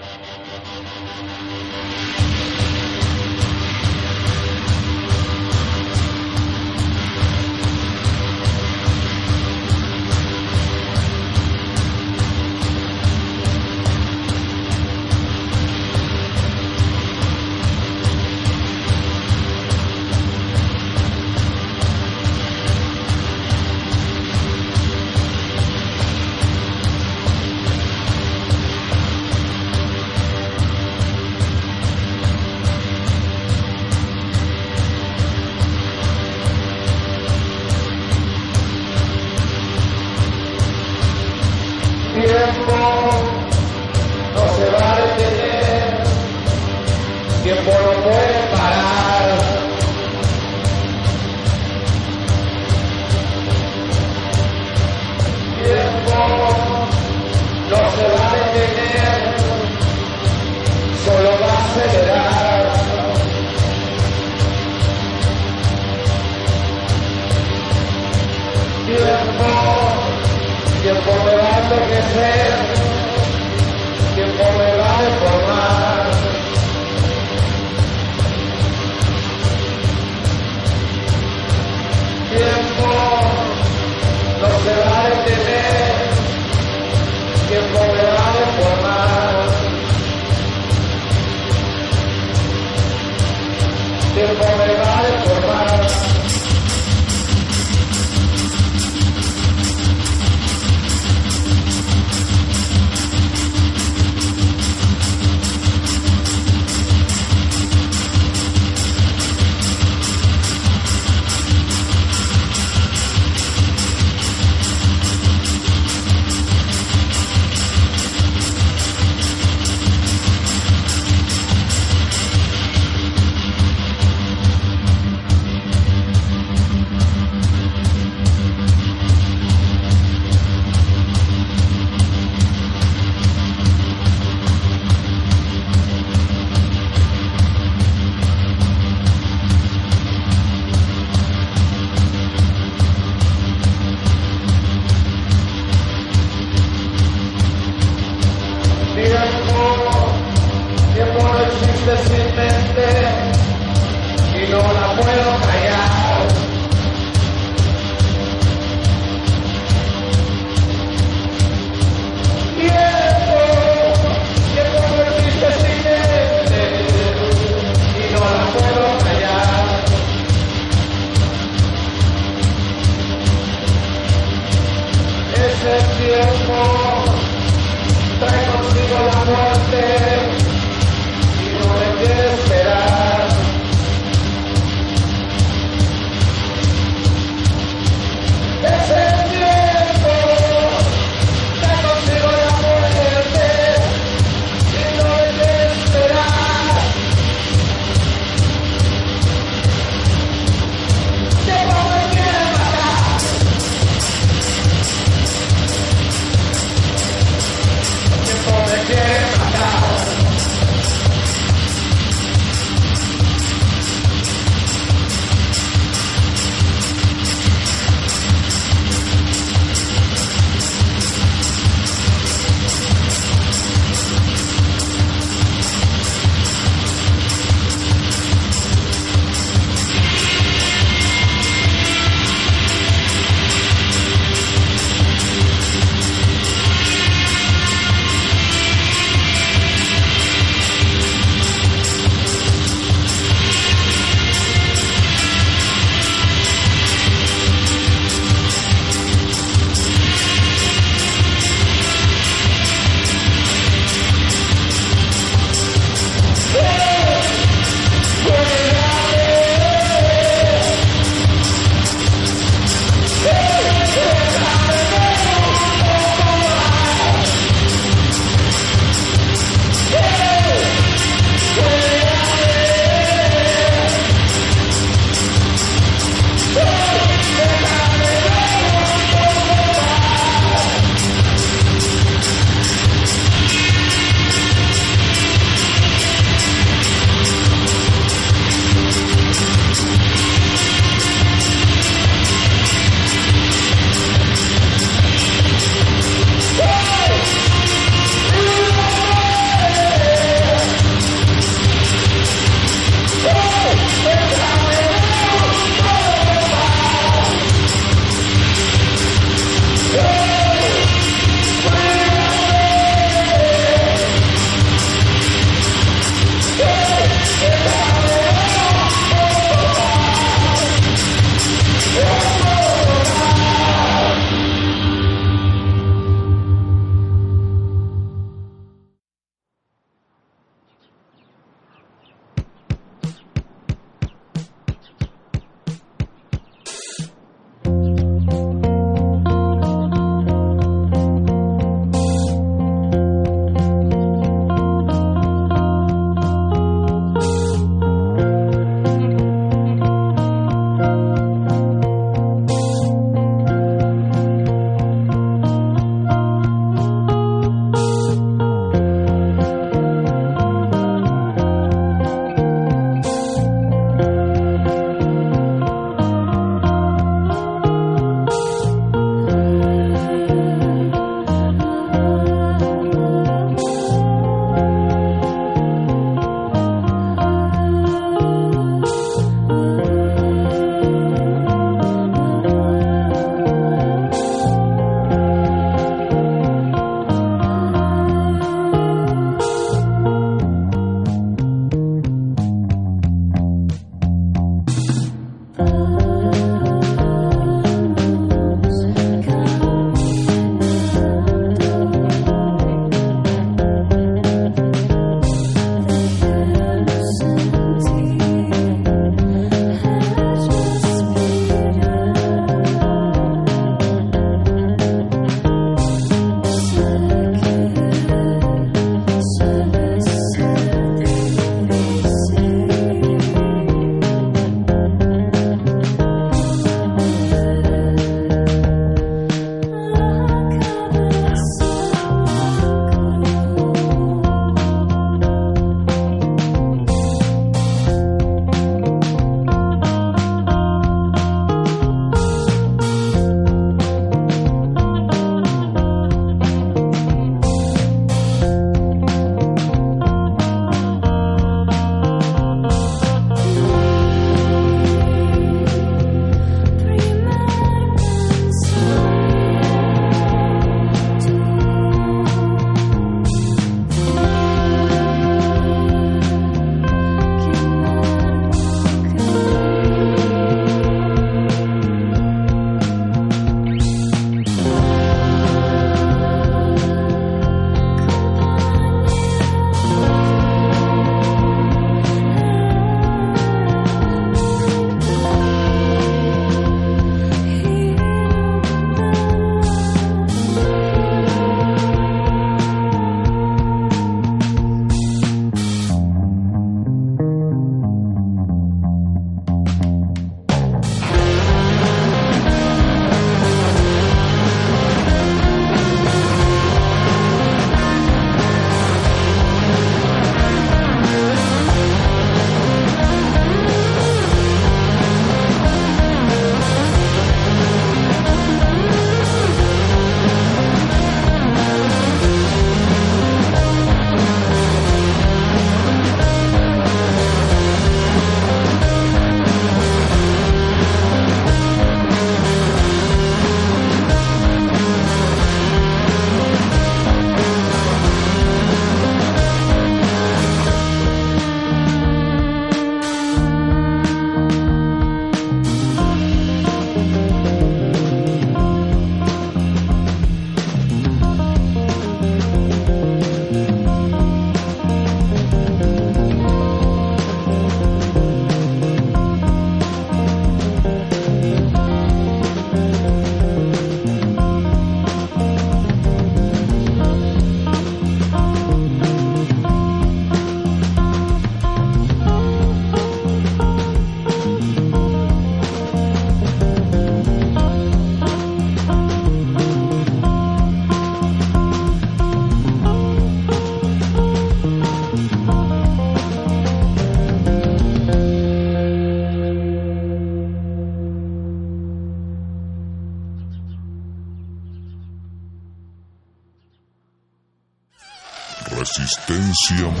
Resistencia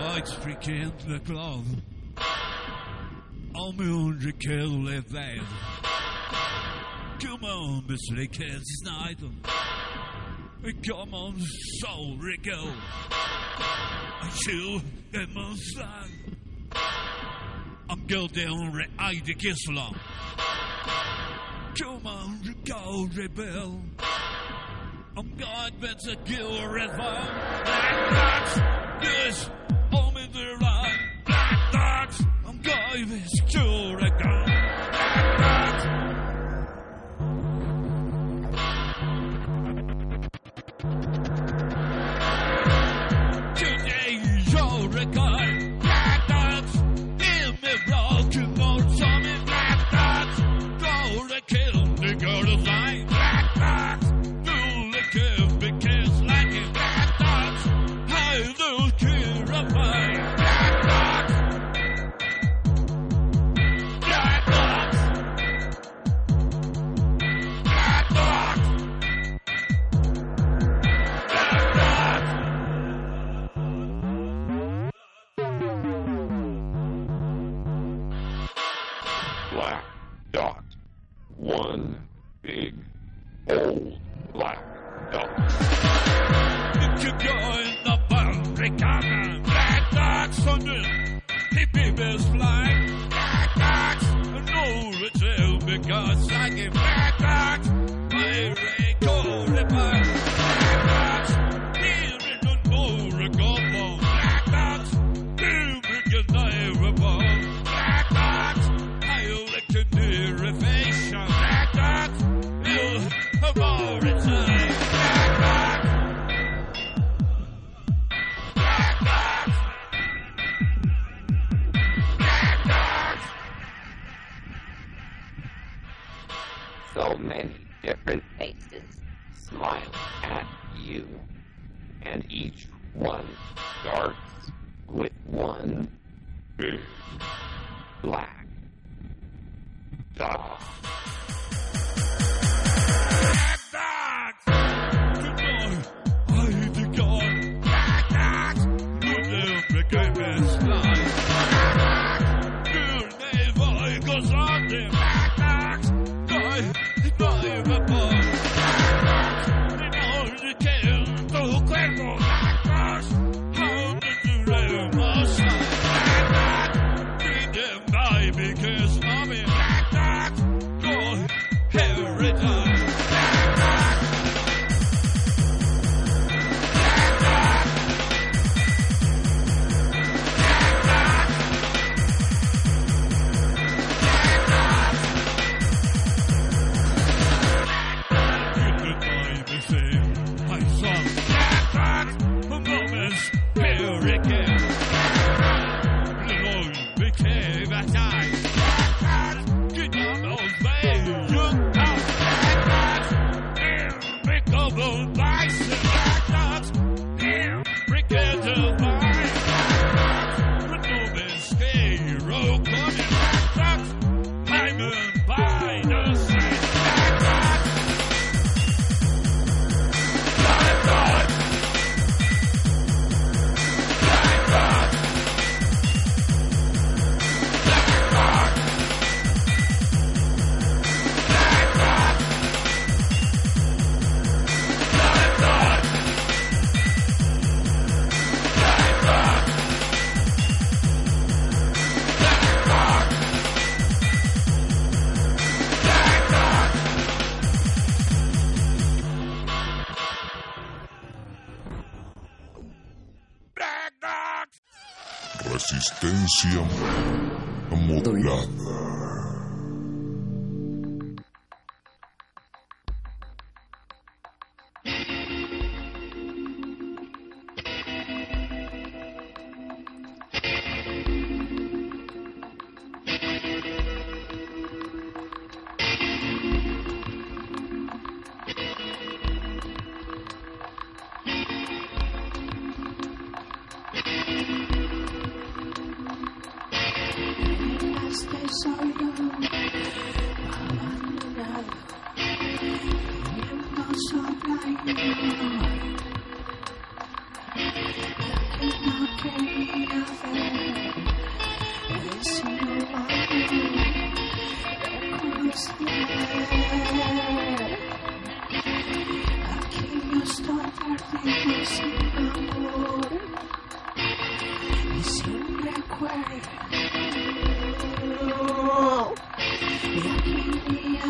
Geluidsfrekvent to kill är värd. Come on, besviken Snyder. Come on, soul Rico. Chill, demon son. I'm going down re the Islam. Come on, go rebel. I'm God better kill a red. That's this. life is too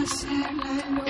la luz